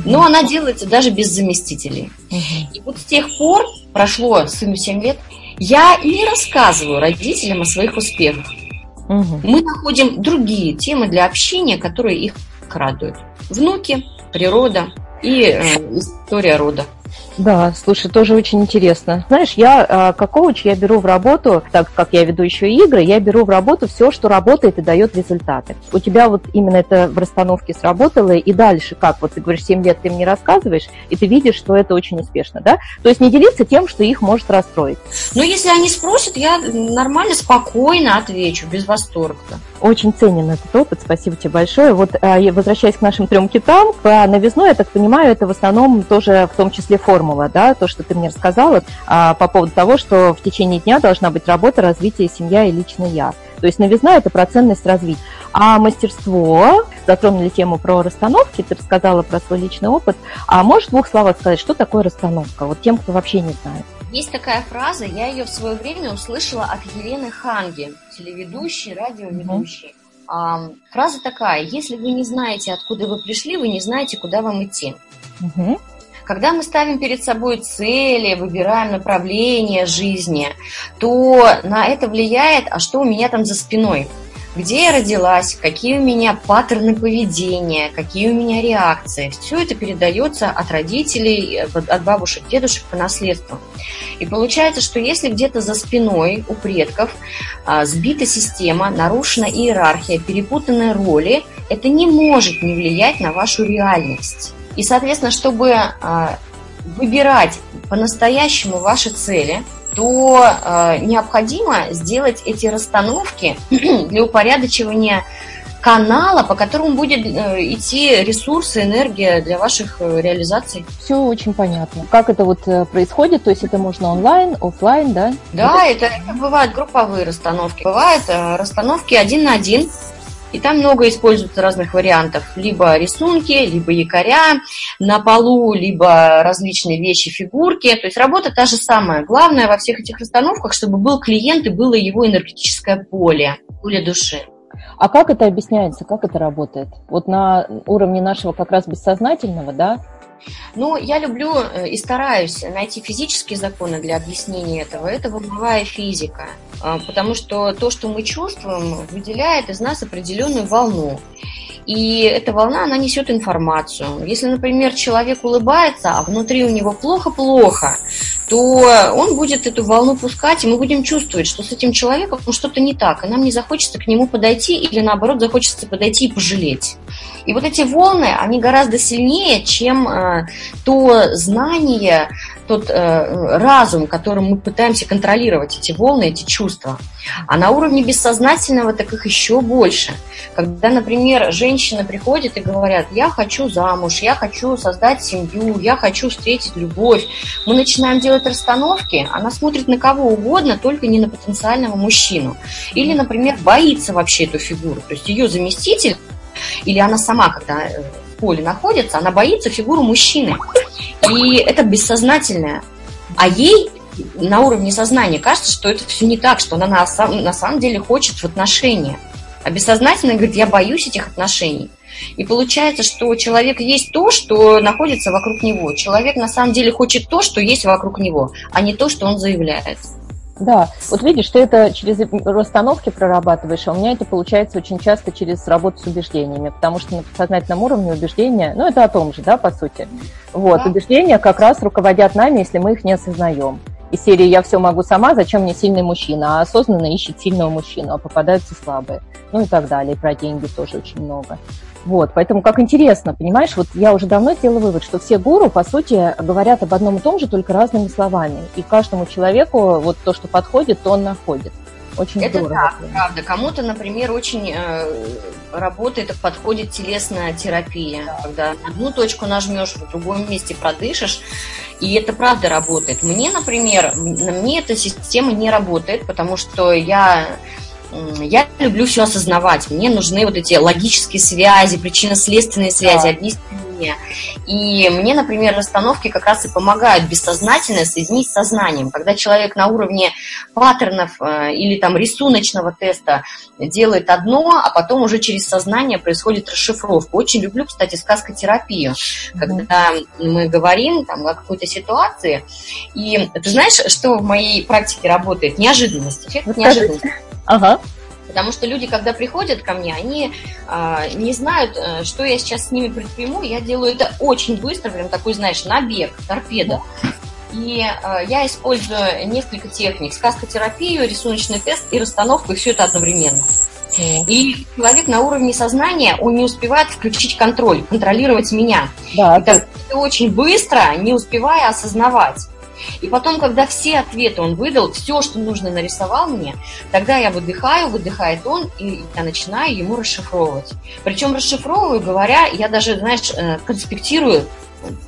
но она делается даже без заместителей. И вот с тех пор, прошло сыну 7 лет, я не рассказываю родителям о своих успехах. Мы находим другие темы для общения, которые их радуют. Внуки, природа и э, история рода. Да, слушай, тоже очень интересно. Знаешь, я а, как коуч, я беру в работу, так как я веду еще игры, я беру в работу все, что работает и дает результаты. У тебя вот именно это в расстановке сработало, и дальше как? Вот ты говоришь, 7 лет ты мне рассказываешь, и ты видишь, что это очень успешно, да? То есть не делиться тем, что их может расстроить. Ну, если они спросят, я нормально, спокойно отвечу, без восторга. Очень ценен этот опыт, спасибо тебе большое. Вот а, возвращаясь к нашим трем китам, по новизной, я так понимаю, это в основном тоже в том числе формула, да, то, что ты мне рассказала а, по поводу того, что в течение дня должна быть работа, развитие, семья и личный я. То есть новизна – это про ценность развития. А мастерство, затронули тему про расстановки, ты рассказала про свой личный опыт. А можешь в двух словах сказать, что такое расстановка? Вот тем, кто вообще не знает. Есть такая фраза, я ее в свое время услышала от Елены Ханги, телеведущей, радиоведущей. Mm-hmm. Фраза такая, если вы не знаете, откуда вы пришли, вы не знаете, куда вам идти. Mm-hmm. Когда мы ставим перед собой цели, выбираем направление жизни, то на это влияет, а что у меня там за спиной – где я родилась, какие у меня паттерны поведения, какие у меня реакции. Все это передается от родителей, от бабушек, дедушек по наследству. И получается, что если где-то за спиной у предков а, сбита система, нарушена иерархия, перепутаны роли, это не может не влиять на вашу реальность. И, соответственно, чтобы а, выбирать по-настоящему ваши цели – то э, необходимо сделать эти расстановки для упорядочивания канала, по которому будет э, идти ресурсы, энергия для ваших э, реализаций. Все очень понятно. Как это вот э, происходит? То есть это можно онлайн, офлайн, да? Да, это, это бывают групповые расстановки. Бывают э, расстановки один на один. И там много используется разных вариантов. Либо рисунки, либо якоря на полу, либо различные вещи, фигурки. То есть работа та же самая. Главное во всех этих расстановках, чтобы был клиент и было его энергетическое поле, поле души. А как это объясняется, как это работает? Вот на уровне нашего как раз бессознательного, да, ну, я люблю э, и стараюсь найти физические законы для объяснения этого. Это волновая физика, а, потому что то, что мы чувствуем, выделяет из нас определенную волну. И эта волна, она несет информацию. Если, например, человек улыбается, а внутри у него плохо-плохо, то он будет эту волну пускать, и мы будем чувствовать, что с этим человеком что-то не так, и нам не захочется к нему подойти, или наоборот захочется подойти и пожалеть. И вот эти волны, они гораздо сильнее, чем э, то знание, тот э, разум, которым мы пытаемся контролировать эти волны, эти чувства. А на уровне бессознательного так их еще больше. Когда, например, женщины приходят и говорят, я хочу замуж, я хочу создать семью, я хочу встретить любовь, мы начинаем делать расстановки, она смотрит на кого угодно, только не на потенциального мужчину. Или, например, боится вообще эту фигуру. То есть ее заместитель, или она сама, когда э, поле находится, она боится фигуру мужчины. И это бессознательное. А ей на уровне сознания кажется, что это все не так, что она на, на самом деле хочет в отношения. А бессознательно говорит, я боюсь этих отношений. И получается, что человек есть то, что находится вокруг него. Человек на самом деле хочет то, что есть вокруг него, а не то, что он заявляет. Да, вот видишь, ты это через расстановки прорабатываешь, а у меня это получается очень часто через работу с убеждениями, потому что на подсознательном уровне убеждения, ну это о том же, да, по сути. Вот, да. убеждения как раз руководят нами, если мы их не осознаем. Из серии «Я все могу сама, зачем мне сильный мужчина?» А осознанно ищет сильного мужчину, а попадаются слабые. Ну и так далее. И про деньги тоже очень много. Вот, поэтому как интересно, понимаешь, вот я уже давно сделала вывод, что все гуру, по сути, говорят об одном и том же, только разными словами. И каждому человеку вот то, что подходит, то он находит. Очень это здорово. так, правда. Кому-то, например, очень э, работает и подходит телесная терапия, да. когда одну точку нажмешь, в другом месте продышишь, и это правда работает. Мне, например, на мне эта система не работает, потому что я я люблю все осознавать. Мне нужны вот эти логические связи, причинно-следственные связи, да. объяснения. И мне, например, расстановки как раз и помогают бессознательно соединить с сознанием. Когда человек на уровне паттернов э, или там рисуночного теста делает одно, а потом уже через сознание происходит расшифровка. Очень люблю, кстати, сказкотерапию, mm-hmm. когда мы говорим там, о какой-то ситуации. И ты знаешь, что в моей практике работает? Неожиданность, эффект неожиданности. Ага. Потому что люди, когда приходят ко мне, они а, не знают, э, что я сейчас с ними предприму. Я делаю это очень быстро, прям такой, знаешь, набег, торпеда. И э, я использую несколько техник. Сказкотерапию, рисуночный тест и расстановку, и все это одновременно. И человек на уровне сознания, он не успевает включить контроль, контролировать меня. Да, это, это очень быстро, не успевая осознавать. И потом, когда все ответы он выдал, все, что нужно, нарисовал мне, тогда я выдыхаю, выдыхает он, и я начинаю ему расшифровывать. Причем расшифровываю, говоря, я даже, знаешь, э, конспектирую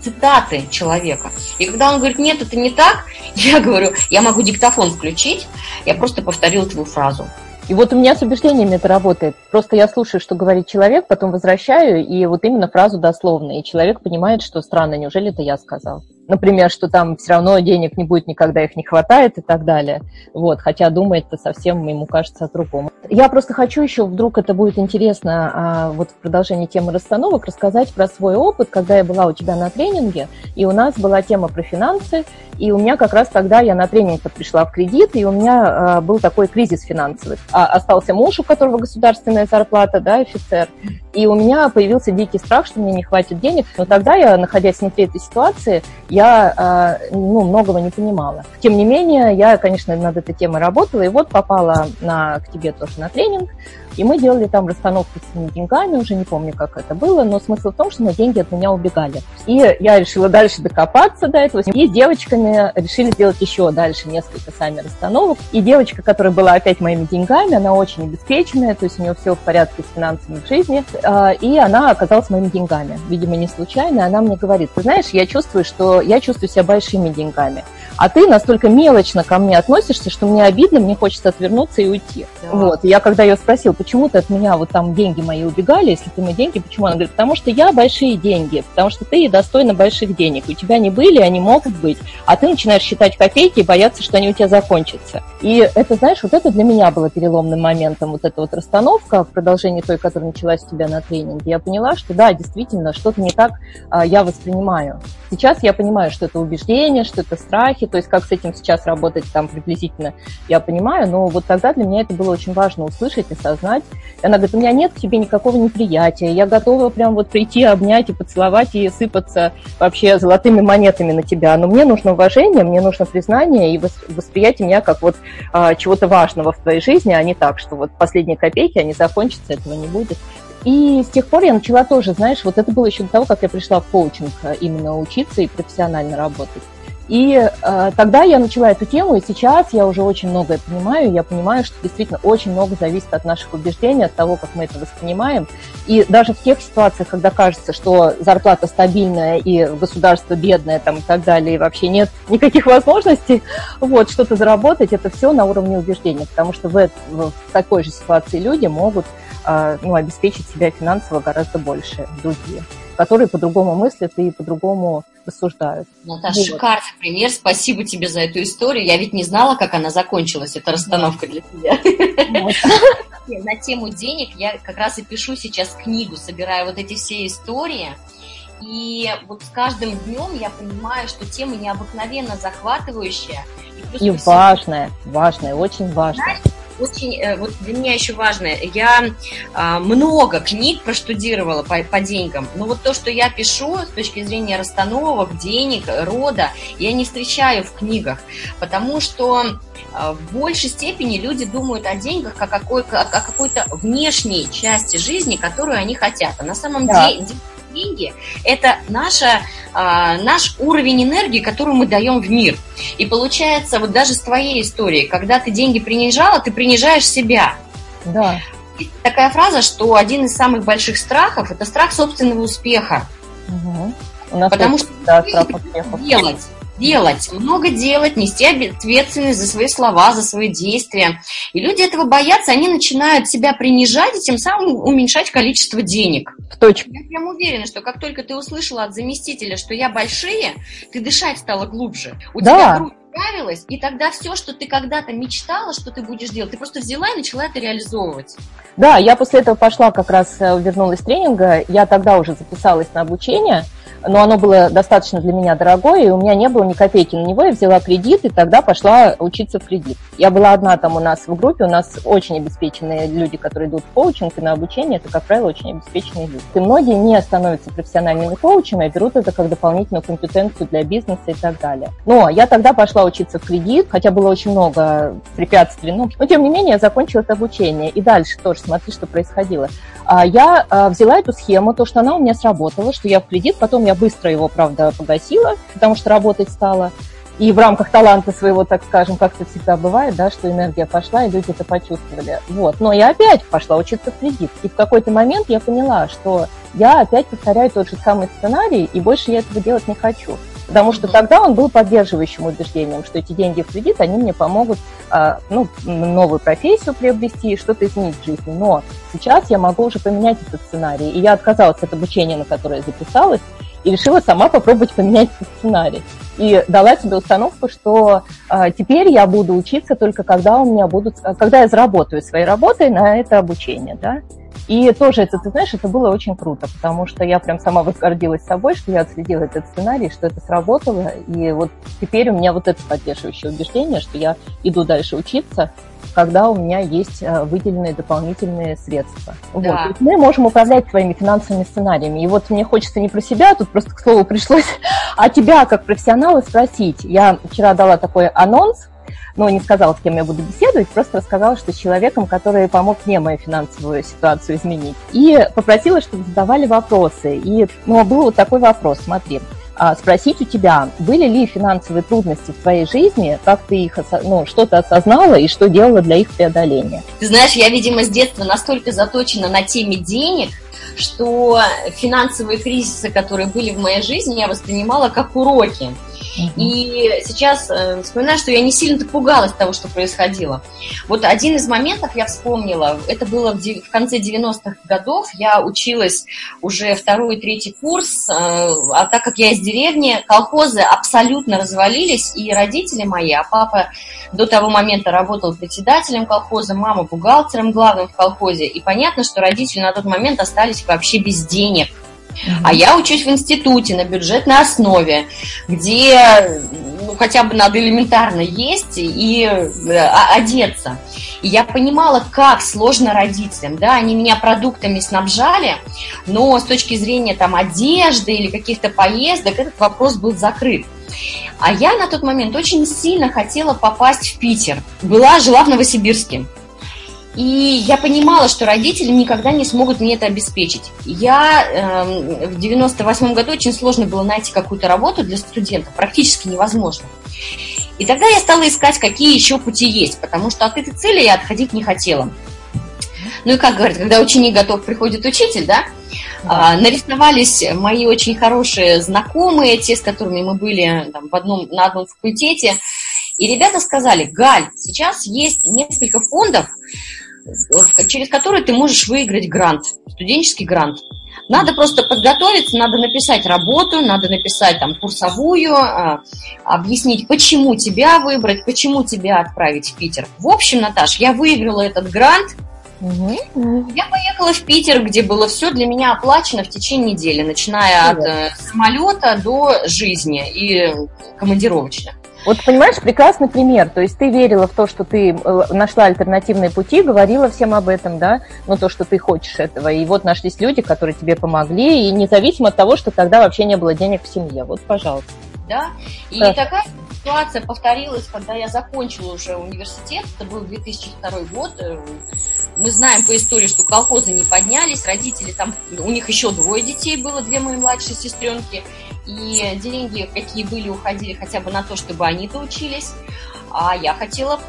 цитаты человека. И когда он говорит, нет, это не так, я говорю, я могу диктофон включить, я просто повторил твою фразу. И вот у меня с убеждениями это работает. Просто я слушаю, что говорит человек, потом возвращаю, и вот именно фразу дословно. И человек понимает, что странно, неужели это я сказал? Например, что там все равно денег не будет никогда, их не хватает и так далее. Вот, хотя думает-то совсем, ему кажется, другом. Я просто хочу еще, вдруг это будет интересно, а, вот в продолжении темы расстановок, рассказать про свой опыт, когда я была у тебя на тренинге, и у нас была тема про финансы, и у меня как раз тогда я на тренинг пришла в кредит, и у меня а, был такой кризис финансовый. А, остался муж, у которого государственная зарплата, да, офицер, и у меня появился дикий страх, что мне не хватит денег. Но тогда я, находясь внутри этой ситуации, я ну, многого не понимала. Тем не менее, я, конечно, над этой темой работала, и вот попала на, к тебе тоже на тренинг, и мы делали там расстановку с деньгами, уже не помню, как это было, но смысл в том, что на деньги от меня убегали. И я решила дальше докопаться до этого. И с девочками решили сделать еще дальше несколько сами расстановок. И девочка, которая была опять моими деньгами, она очень обеспеченная, то есть у нее все в порядке с финансами в жизни, а, и она оказалась моими деньгами. Видимо, не случайно. Она мне говорит, ты знаешь, я чувствую, что я чувствую себя большими деньгами а ты настолько мелочно ко мне относишься, что мне обидно, мне хочется отвернуться и уйти. Да. Вот. И я когда ее спросила, почему ты от меня вот там деньги мои убегали, если ты мои деньги, почему? Она говорит, потому что я большие деньги, потому что ты достойна больших денег. У тебя не были, они могут быть, а ты начинаешь считать копейки и бояться, что они у тебя закончатся. И это, знаешь, вот это для меня было переломным моментом, вот эта вот расстановка в продолжении той, которая началась у тебя на тренинге. Я поняла, что да, действительно, что-то не так а, я воспринимаю. Сейчас я понимаю, что это убеждение, что это страхи, то есть как с этим сейчас работать там приблизительно, я понимаю, но вот тогда для меня это было очень важно услышать, и осознать. И она говорит, у меня нет к тебе никакого неприятия, я готова прям вот прийти, обнять и поцеловать, и сыпаться вообще золотыми монетами на тебя, но мне нужно уважение, мне нужно признание и восприятие меня как вот а, чего-то важного в твоей жизни, а не так, что вот последние копейки, они закончатся, этого не будет. И с тех пор я начала тоже, знаешь, вот это было еще до того, как я пришла в коучинг э, именно учиться и профессионально работать. И э, тогда я начала эту тему, и сейчас я уже очень многое понимаю. Я понимаю, что действительно очень много зависит от наших убеждений, от того, как мы это воспринимаем. И даже в тех ситуациях, когда кажется, что зарплата стабильная и государство бедное там, и так далее, и вообще нет никаких возможностей вот, что-то заработать, это все на уровне убеждения, потому что в, в такой же ситуации люди могут э, ну, обеспечить себя финансово гораздо больше другие которые по-другому мыслят и по-другому рассуждают. Наташа, вот. шикарный пример. Спасибо тебе за эту историю. Я ведь не знала, как она закончилась, эта расстановка для тебя. На тему денег я как раз и пишу сейчас книгу, собираю вот эти все истории. И вот с каждым днем я понимаю, что тема необыкновенно захватывающая. И, и важная, важная, очень важная. Знаешь, очень, э, вот для меня еще важно, я а, много книг проштудировала по, по деньгам, но вот то, что я пишу с точки зрения расстановок, денег, рода, я не встречаю в книгах, потому что а, в большей степени люди думают о деньгах как о, какой, о какой-то внешней части жизни, которую они хотят. А на самом да. деле деньги – это наша, а, наш уровень энергии, которую мы даем в мир. И получается, вот даже с твоей историей, когда ты деньги принижала, ты принижаешь себя. Да. Такая фраза, что один из самых больших страхов – это страх собственного успеха. Угу. У нас Потому что да, страх успеха. делать делать, много делать, нести ответственность за свои слова, за свои действия. И люди этого боятся, они начинают себя принижать и тем самым уменьшать количество денег. Точно. Я прям уверена, что как только ты услышала от заместителя, что я большие, ты дышать стала глубже. У да. тебя грудь нравилось, и тогда все, что ты когда-то мечтала, что ты будешь делать, ты просто взяла и начала это реализовывать. Да, я после этого пошла как раз, э, вернулась с тренинга, я тогда уже записалась на обучение, но оно было достаточно для меня дорогое, и у меня не было ни копейки на него, я взяла кредит, и тогда пошла учиться в кредит. Я была одна там у нас в группе, у нас очень обеспеченные люди, которые идут в коучинг и на обучение, это, как правило, очень обеспеченные люди. И многие не становятся профессиональными коучами, а берут это как дополнительную компетенцию для бизнеса и так далее. Но я тогда пошла учиться в кредит, хотя было очень много препятствий, но, но тем не менее я закончила это обучение. И дальше тоже смотри, что происходило. А, я а, взяла эту схему, то, что она у меня сработала, что я в кредит, потом я быстро его, правда, погасила, потому что работать стала. И в рамках таланта своего, так скажем, как это всегда бывает, да, что энергия пошла, и люди это почувствовали. Вот. Но я опять пошла учиться в кредит. И в какой-то момент я поняла, что я опять повторяю тот же самый сценарий, и больше я этого делать не хочу. Потому что тогда он был поддерживающим убеждением, что эти деньги в кредит, они мне помогут а, ну, новую профессию приобрести и что-то изменить в жизни. Но сейчас я могу уже поменять этот сценарий. И я отказалась от обучения, на которое записалась, и решила сама попробовать поменять этот сценарий. И дала себе установку, что а, теперь я буду учиться только когда у меня будут, когда я заработаю своей работой на это обучение, да. И тоже это, ты знаешь, это было очень круто, потому что я прям сама возгордилась собой, что я отследила этот сценарий, что это сработало. И вот теперь у меня вот это поддерживающее убеждение, что я иду дальше учиться, когда у меня есть э, выделенные дополнительные средства. Да. Вот. мы можем управлять своими финансовыми сценариями. И вот мне хочется не про себя, тут просто к слову пришлось, а тебя как профессионала спросить. Я вчера дала такой анонс, но не сказала, с кем я буду беседовать, просто рассказала, что с человеком, который помог мне мою финансовую ситуацию изменить. И попросила, чтобы задавали вопросы. И ну, был вот такой вопрос, смотри. А, спросить у тебя, были ли финансовые трудности в твоей жизни, как ты их, ну, что то осознала и что делала для их преодоления? Ты знаешь, я, видимо, с детства настолько заточена на теме денег, что финансовые кризисы, которые были в моей жизни, я воспринимала как уроки. И сейчас э, вспоминаю, что я не сильно-то пугалась того, что происходило. Вот один из моментов я вспомнила, это было в, в конце 90-х годов, я училась уже второй и третий курс, э, а так как я из деревни, колхозы абсолютно развалились, и родители мои, а папа до того момента работал председателем колхоза, мама бухгалтером главным в колхозе, и понятно, что родители на тот момент остались вообще без денег. А я учусь в институте на бюджетной основе, где ну, хотя бы надо элементарно есть и э, одеться. И я понимала, как сложно родителям. Да? Они меня продуктами снабжали, но с точки зрения там, одежды или каких-то поездок этот вопрос был закрыт. А я на тот момент очень сильно хотела попасть в Питер. Была, жила в Новосибирске. И я понимала, что родители никогда не смогут мне это обеспечить. Я э, в 98 году очень сложно было найти какую-то работу для студентов, практически невозможно. И тогда я стала искать, какие еще пути есть, потому что от этой цели я отходить не хотела. Ну и как говорят, когда ученик готов, приходит учитель, да? А, нарисовались мои очень хорошие знакомые, те, с которыми мы были там, в одном, на одном факультете. И ребята сказали, Галь, сейчас есть несколько фондов, через которые ты можешь выиграть грант, студенческий грант. Надо просто подготовиться, надо написать работу, надо написать там курсовую, а, объяснить, почему тебя выбрать, почему тебя отправить в Питер. В общем, Наташ, я выиграла этот грант, Угу. Я поехала в Питер, где было все для меня оплачено в течение недели, начиная от э, самолета до жизни и командировочных. Вот понимаешь, прекрасный пример. То есть ты верила в то, что ты э, нашла альтернативные пути, говорила всем об этом, да, ну то, что ты хочешь этого. И вот нашлись люди, которые тебе помогли, и независимо от того, что тогда вообще не было денег в семье. Вот, пожалуйста. Да, и да. такая ситуация повторилась, когда я закончила уже университет, это был 2002 год. Мы знаем по истории, что колхозы не поднялись, родители там, у них еще двое детей было, две мои младшие сестренки, и деньги, какие были, уходили хотя бы на то, чтобы они доучились. А я хотела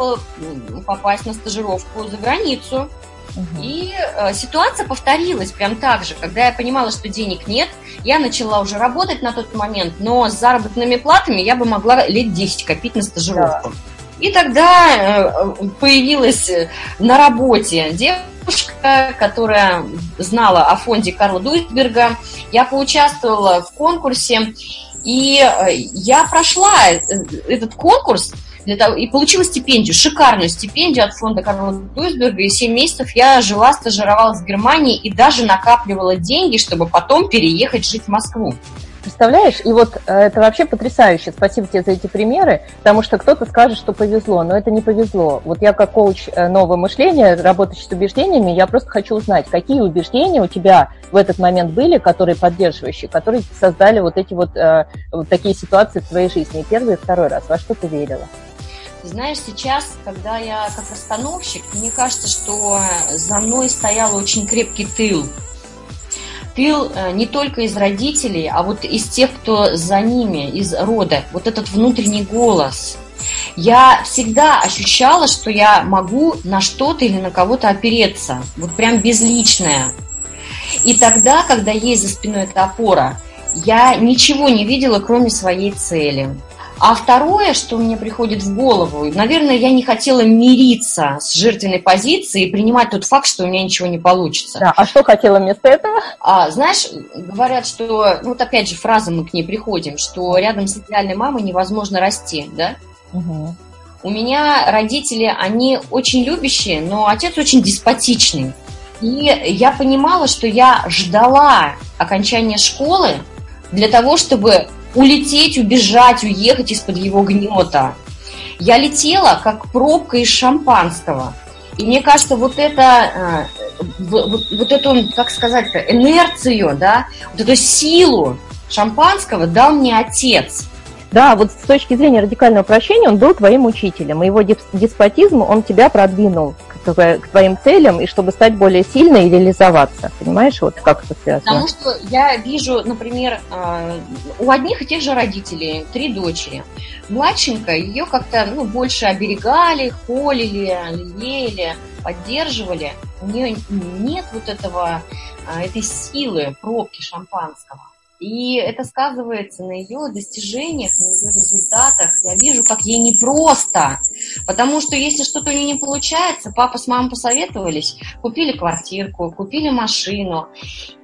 попасть на стажировку за границу. Угу. И э, ситуация повторилась прям так же. Когда я понимала, что денег нет, я начала уже работать на тот момент, но с заработными платами я бы могла лет 10 копить на стажировку. Да. И тогда э, появилась э, на работе девушка, которая знала о фонде Карла Дуйсберга. Я поучаствовала в конкурсе, и э, я прошла этот конкурс для того, и получила стипендию, шикарную стипендию от фонда Карла Дуйсберга, и 7 месяцев я жила, стажировалась в Германии и даже накапливала деньги, чтобы потом переехать жить в Москву. Представляешь? И вот э, это вообще потрясающе. Спасибо тебе за эти примеры, потому что кто-то скажет, что повезло, но это не повезло. Вот я как коуч э, нового мышления, работающий с убеждениями, я просто хочу узнать, какие убеждения у тебя в этот момент были, которые поддерживающие, которые создали вот эти вот, э, вот такие ситуации в твоей жизни. Первый и второй раз. Во что ты верила? знаешь, сейчас, когда я как расстановщик, мне кажется, что за мной стоял очень крепкий тыл пил э, не только из родителей, а вот из тех, кто за ними, из рода. Вот этот внутренний голос. Я всегда ощущала, что я могу на что-то или на кого-то опереться. Вот прям безличное. И тогда, когда есть за спиной эта опора, я ничего не видела, кроме своей цели. А второе, что мне приходит в голову, наверное, я не хотела мириться с жертвенной позицией и принимать тот факт, что у меня ничего не получится. Да, а что хотела вместо этого? А, знаешь, говорят, что, ну вот опять же фраза мы к ней приходим, что рядом с идеальной мамой невозможно расти, да? Угу. У меня родители, они очень любящие, но отец очень деспотичный. И я понимала, что я ждала окончания школы для того, чтобы улететь, убежать, уехать из-под его гнета. Я летела, как пробка из шампанского. И мне кажется, вот это, э, вот, вот эту, как сказать-то, инерцию, да, вот эту силу шампанского дал мне отец. Да, вот с точки зрения радикального прощения он был твоим учителем, и его деспотизм, он тебя продвинул к твоим целям и чтобы стать более сильной и реализоваться. Понимаешь, вот как это связано? Потому что я вижу, например, а, у одних и тех же родителей три дочери. Младшенькая, ее как-то ну, больше оберегали, холили, лелеяли, поддерживали. У нее нет вот этого, а, этой силы пробки шампанского. И это сказывается на ее достижениях, на ее результатах. Я вижу, как ей непросто. Потому что если что-то у нее не получается, папа с мамой посоветовались, купили квартирку, купили машину.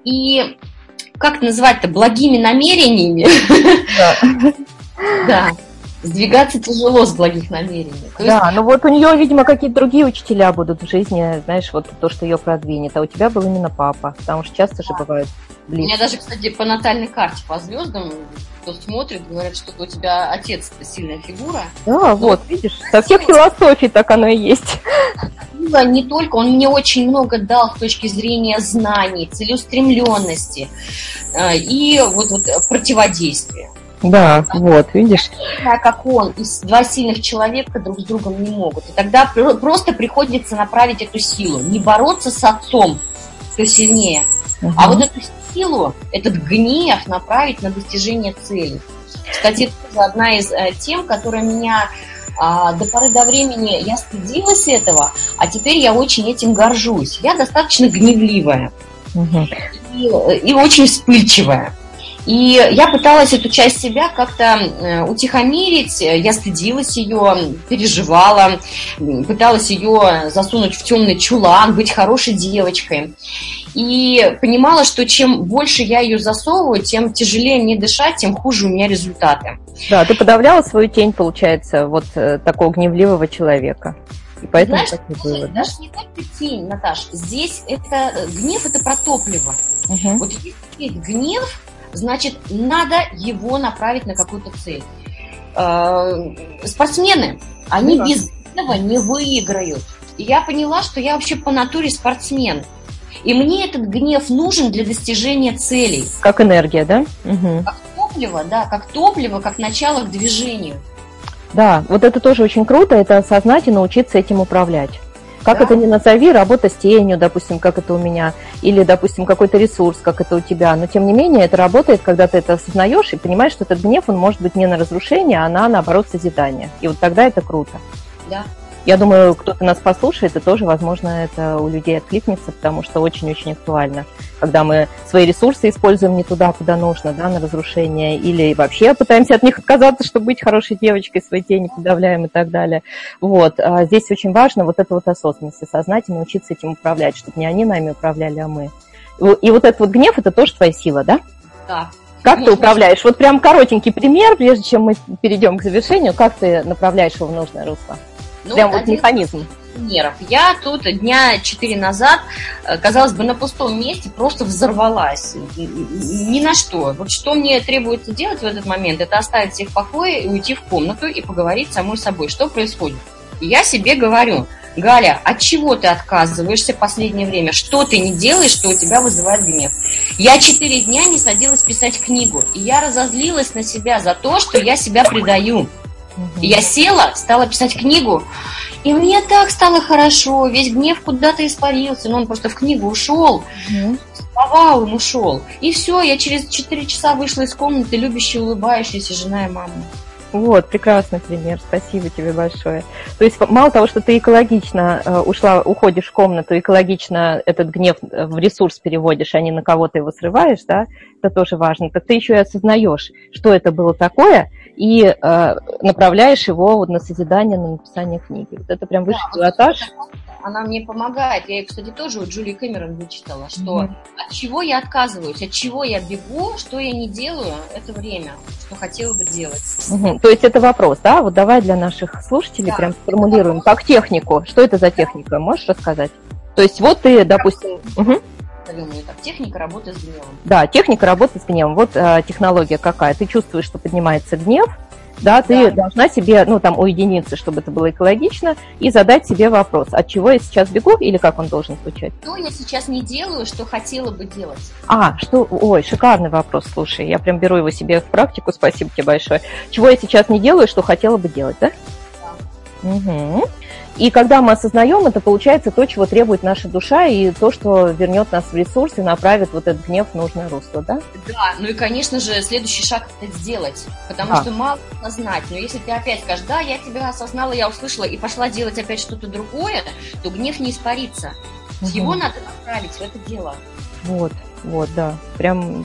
И как называть-то, благими намерениями. Да. Да. Сдвигаться тяжело с благих намерений. То да, есть... ну вот у нее, видимо, какие-то другие учителя будут в жизни, знаешь, вот то, что ее продвинет. А у тебя был именно папа, потому что часто же бывает ближе. У меня даже, кстати, по натальной карте, по звездам, кто смотрит, говорят, что у тебя отец сильная фигура. Да, Но... вот, видишь, со всех философий так оно и есть. Не только, он мне очень много дал с точки зрения знаний, целеустремленности э, и вот, вот противодействия. Да, вот, видишь. Как он, и два сильных человека друг с другом не могут. И тогда просто приходится направить эту силу. Не бороться с отцом, кто сильнее, угу. а вот эту силу, этот гнев направить на достижение цели. Кстати, это тоже одна из э, тем, которая меня а, до поры до времени я стыдилась этого, а теперь я очень этим горжусь. Я достаточно гневливая угу. и, и очень вспыльчивая. И я пыталась эту часть себя как-то э, утихомирить, я стыдилась ее, переживала, пыталась ее засунуть в темный чулан, быть хорошей девочкой. И понимала, что чем больше я ее засовываю, тем тяжелее мне дышать, тем хуже у меня результаты. Да, ты подавляла свою тень, получается, вот э, такого гневливого человека. И поэтому Знаешь, такой вывод. Даже не только тень, Наташ. Здесь это э, гнев это про топливо. Угу. Вот если гнев, значит, надо его направить на какую-то цель. Э, спортсмены, они ну, без этого не выиграют. И я поняла, что я вообще по натуре спортсмен. И мне этот гнев нужен для достижения целей. Как энергия, да? Угу. Как топливо, да, как топливо, как начало к движению. Да, вот это тоже очень круто, это осознать и научиться этим управлять. Как да. это ни назови, работа с тенью, допустим, как это у меня, или, допустим, какой-то ресурс, как это у тебя. Но, тем не менее, это работает, когда ты это осознаешь и понимаешь, что этот гнев, он может быть не на разрушение, а на, наоборот, созидание. И вот тогда это круто. Да. Я думаю, кто-то нас послушает, и тоже, возможно, это у людей откликнется, потому что очень-очень актуально. Когда мы свои ресурсы используем не туда, куда нужно, да, на разрушение, или вообще пытаемся от них отказаться, чтобы быть хорошей девочкой, свои тени подавляем и так далее. Вот. А здесь очень важно вот это вот осознанность, осознать и научиться этим управлять, чтобы не они нами управляли, а мы. И вот этот вот гнев, это тоже твоя сила, да? Да. Как ты управляешь? Вот прям коротенький пример, прежде чем мы перейдем к завершению, как ты направляешь его в нужное русло? Ну, Прям вот механизм. Примеров. Я тут дня четыре назад, э, казалось бы, на пустом месте просто взорвалась. Ни на что. Вот что мне требуется делать в этот момент, это оставить всех в покое и уйти в комнату и поговорить с самой собой, что происходит. И я себе говорю, Галя, от чего ты отказываешься в последнее время? Что ты не делаешь, что у тебя вызывает гнев? Я четыре дня не садилась писать книгу, и я разозлилась на себя за то, что я себя предаю. И я села, стала писать книгу, и мне так стало хорошо, весь гнев куда-то испарился, но он просто в книгу ушел, угу. слова он ушел. И все, я через 4 часа вышла из комнаты, любящая, улыбающаяся жена и мама. Вот, прекрасный пример, спасибо тебе большое. То есть мало того, что ты экологично э, ушла, уходишь в комнату, экологично этот гнев в ресурс переводишь, а не на кого-то его срываешь, да, это тоже важно, так ты еще и осознаешь, что это было такое, и э, направляешь его вот на созидание, на написание книги. Вот это прям высший да, пилотаж. Она мне помогает. Я, кстати, тоже у Джулии Кэмерон вычитала, что mm-hmm. от чего я отказываюсь, от чего я бегу, что я не делаю, это время, что хотела бы делать. Mm-hmm. То есть это вопрос, да? Вот давай для наших слушателей да, прям сформулируем, как технику. Что это за техника? Можешь рассказать? То есть вот ты, допустим... Угу ее так, техника работы с гневом. Да, техника работы с гневом. Вот э, технология какая. Ты чувствуешь, что поднимается гнев, да, ты да. должна себе, ну, там, уединиться, чтобы это было экологично, и задать себе вопрос, от чего я сейчас бегу, или как он должен звучать? Что я сейчас не делаю, что хотела бы делать? А, что, ой, шикарный вопрос, слушай, я прям беру его себе в практику, спасибо тебе большое. Чего я сейчас не делаю, что хотела бы делать, да? Да. Угу. И когда мы осознаем, это получается то, чего требует наша душа, и то, что вернет нас в ресурс и направит вот этот гнев в нужное русло, да? Да, ну и, конечно же, следующий шаг это сделать, потому а. что мало знать, но если ты опять скажешь, да, я тебя осознала, я услышала, и пошла делать опять что-то другое, то гнев не испарится. Угу. Его надо направить в это дело. Вот, вот, да, прям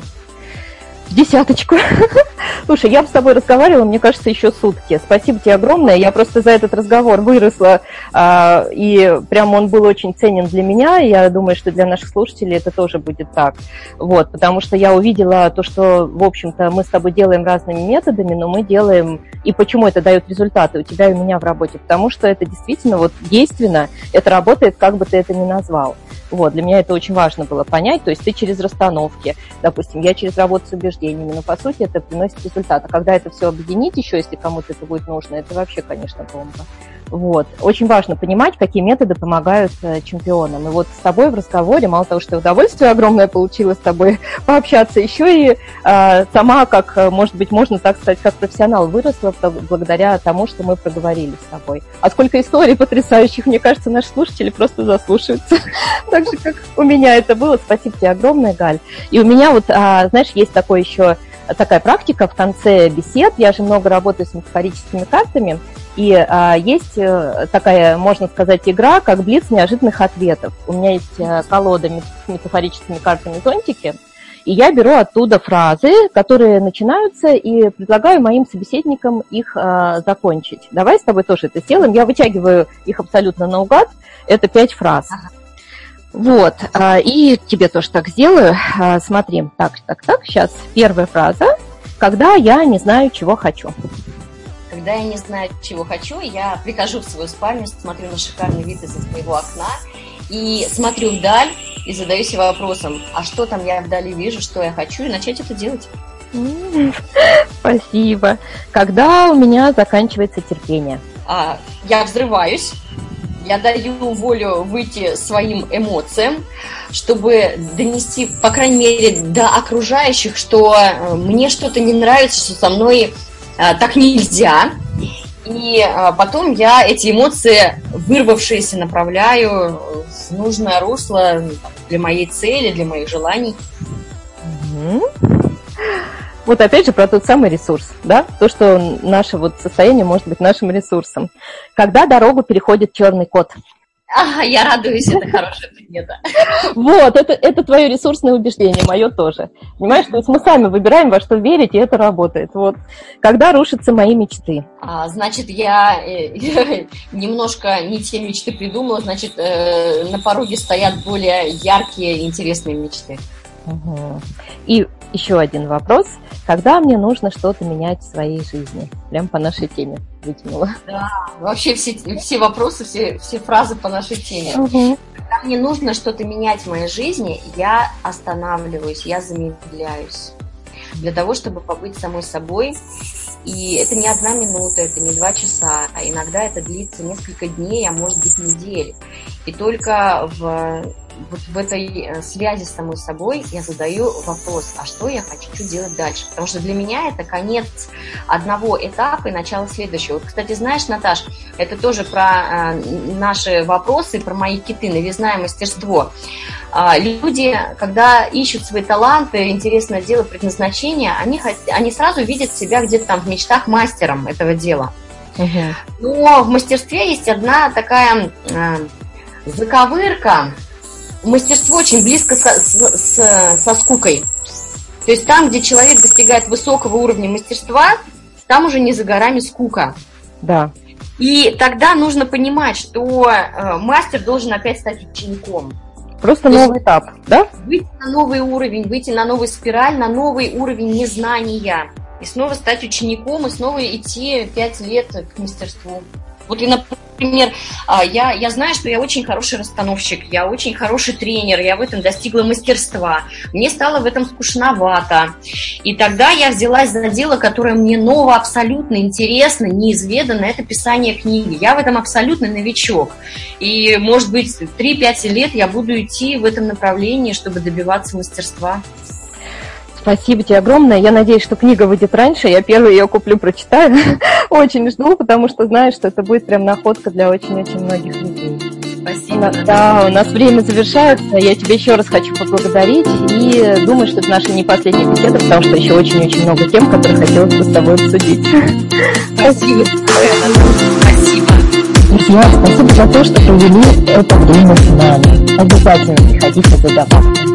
десяточку. Слушай, я с тобой разговаривала, мне кажется, еще сутки. Спасибо тебе огромное. Я просто за этот разговор выросла, а, и прям он был очень ценен для меня. Я думаю, что для наших слушателей это тоже будет так. Вот, потому что я увидела то, что, в общем-то, мы с тобой делаем разными методами, но мы делаем... И почему это дает результаты у тебя и у меня в работе? Потому что это действительно вот действенно, это работает, как бы ты это ни назвал. Вот, для меня это очень важно было понять. То есть ты через расстановки, допустим, я через работу с убеждениями, но по сути это приносит результат. А когда это все объединить еще, если кому-то это будет нужно, это вообще, конечно, бомба. Вот. Очень важно понимать, какие методы помогают э, чемпионам. И вот с тобой в разговоре, мало того, что удовольствие огромное получилось с тобой пообщаться, еще и э, сама, как, э, может быть, можно так сказать, как профессионал выросла благодаря тому, что мы проговорили с тобой. А сколько историй потрясающих, мне кажется, наши слушатели просто заслушаются. Так же, как у меня это было. Спасибо тебе огромное, Галь. И у меня вот, а, знаешь, есть такой еще такая практика в конце бесед. Я же много работаю с метафорическими картами. И а, есть а, такая, можно сказать, игра, как блиц неожиданных ответов. У меня есть а, колода с метафорическими картами зонтики, и я беру оттуда фразы, которые начинаются, и предлагаю моим собеседникам их а, закончить. Давай с тобой тоже это сделаем. Я вытягиваю их абсолютно наугад. Это пять фраз. Вот, а, и тебе тоже так сделаю. А, смотри, так, так, так, сейчас первая фраза. Когда я не знаю, чего хочу. Когда я не знаю, чего хочу, я прихожу в свою спальню, смотрю на шикарный вид из своего окна и смотрю вдаль и задаю себе вопросом, а что там я вдали вижу, что я хочу, и начать это делать. Спасибо. Когда у меня заканчивается терпение? А, я взрываюсь, я даю волю выйти своим эмоциям, чтобы донести, по крайней мере, до окружающих, что э, мне что-то не нравится, что со мной э, так нельзя. И э, потом я эти эмоции, вырвавшиеся, направляю в нужное русло для моей цели, для моих желаний. Вот опять же про тот самый ресурс, да, то, что наше вот состояние может быть нашим ресурсом. Когда дорогу переходит черный кот? А, я радуюсь, это хорошая примета. Вот, это, это твое ресурсное убеждение, мое тоже. Понимаешь, то есть мы сами выбираем, во что верить, и это работает. Вот. Когда рушатся мои мечты? А, значит, я э, немножко не те мечты придумала, значит, э, на пороге стоят более яркие, интересные мечты. Угу. И еще один вопрос. Когда мне нужно что-то менять в своей жизни? Прям по нашей теме вытянула. Да, вообще все, все вопросы, все, все фразы по нашей теме. Угу. Когда мне нужно что-то менять в моей жизни, я останавливаюсь, я замедляюсь. Для того, чтобы побыть самой собой. И это не одна минута, это не два часа, а иногда это длится несколько дней, а может быть недель. И только в вот в этой э, связи с самой собой я задаю вопрос, а что я хочу делать дальше? Потому что для меня это конец одного этапа и начало следующего. Вот, кстати, знаешь, Наташ, это тоже про э, наши вопросы, про мои киты, новизна и мастерство. Э, люди, когда ищут свои таланты, интересное дело, предназначение, они, они сразу видят себя где-то там в мечтах мастером этого дела. Угу. Но в мастерстве есть одна такая э, заковырка, мастерство очень близко со, с, со скукой. То есть там, где человек достигает высокого уровня мастерства, там уже не за горами скука. Да. И тогда нужно понимать, что э, мастер должен опять стать учеником. Просто То новый этап, да? Выйти на новый уровень, выйти на новый спираль, на новый уровень незнания. И снова стать учеником, и снова идти пять лет к мастерству. Вот например, а, я, я знаю, что я очень хороший расстановщик, я очень хороший тренер, я в этом достигла мастерства. Мне стало в этом скучновато. И тогда я взялась за дело, которое мне ново, абсолютно интересно, неизведанно, это писание книги. Я в этом абсолютно новичок. И, может быть, 3-5 лет я буду идти в этом направлении, чтобы добиваться мастерства. Спасибо тебе огромное. Я надеюсь, что книга выйдет раньше. Я первую ее куплю, прочитаю. очень жду, потому что знаю, что это будет прям находка для очень-очень многих людей. Спасибо. Да, у нас время завершается. Я тебе еще раз хочу поблагодарить и думаю, что это наша не последняя беседа, потому что еще очень-очень много тем, которые хотелось бы с тобой обсудить. Спасибо. Спасибо. Друзья, спасибо за то, что провели это время с нами. Обязательно приходите задаваться.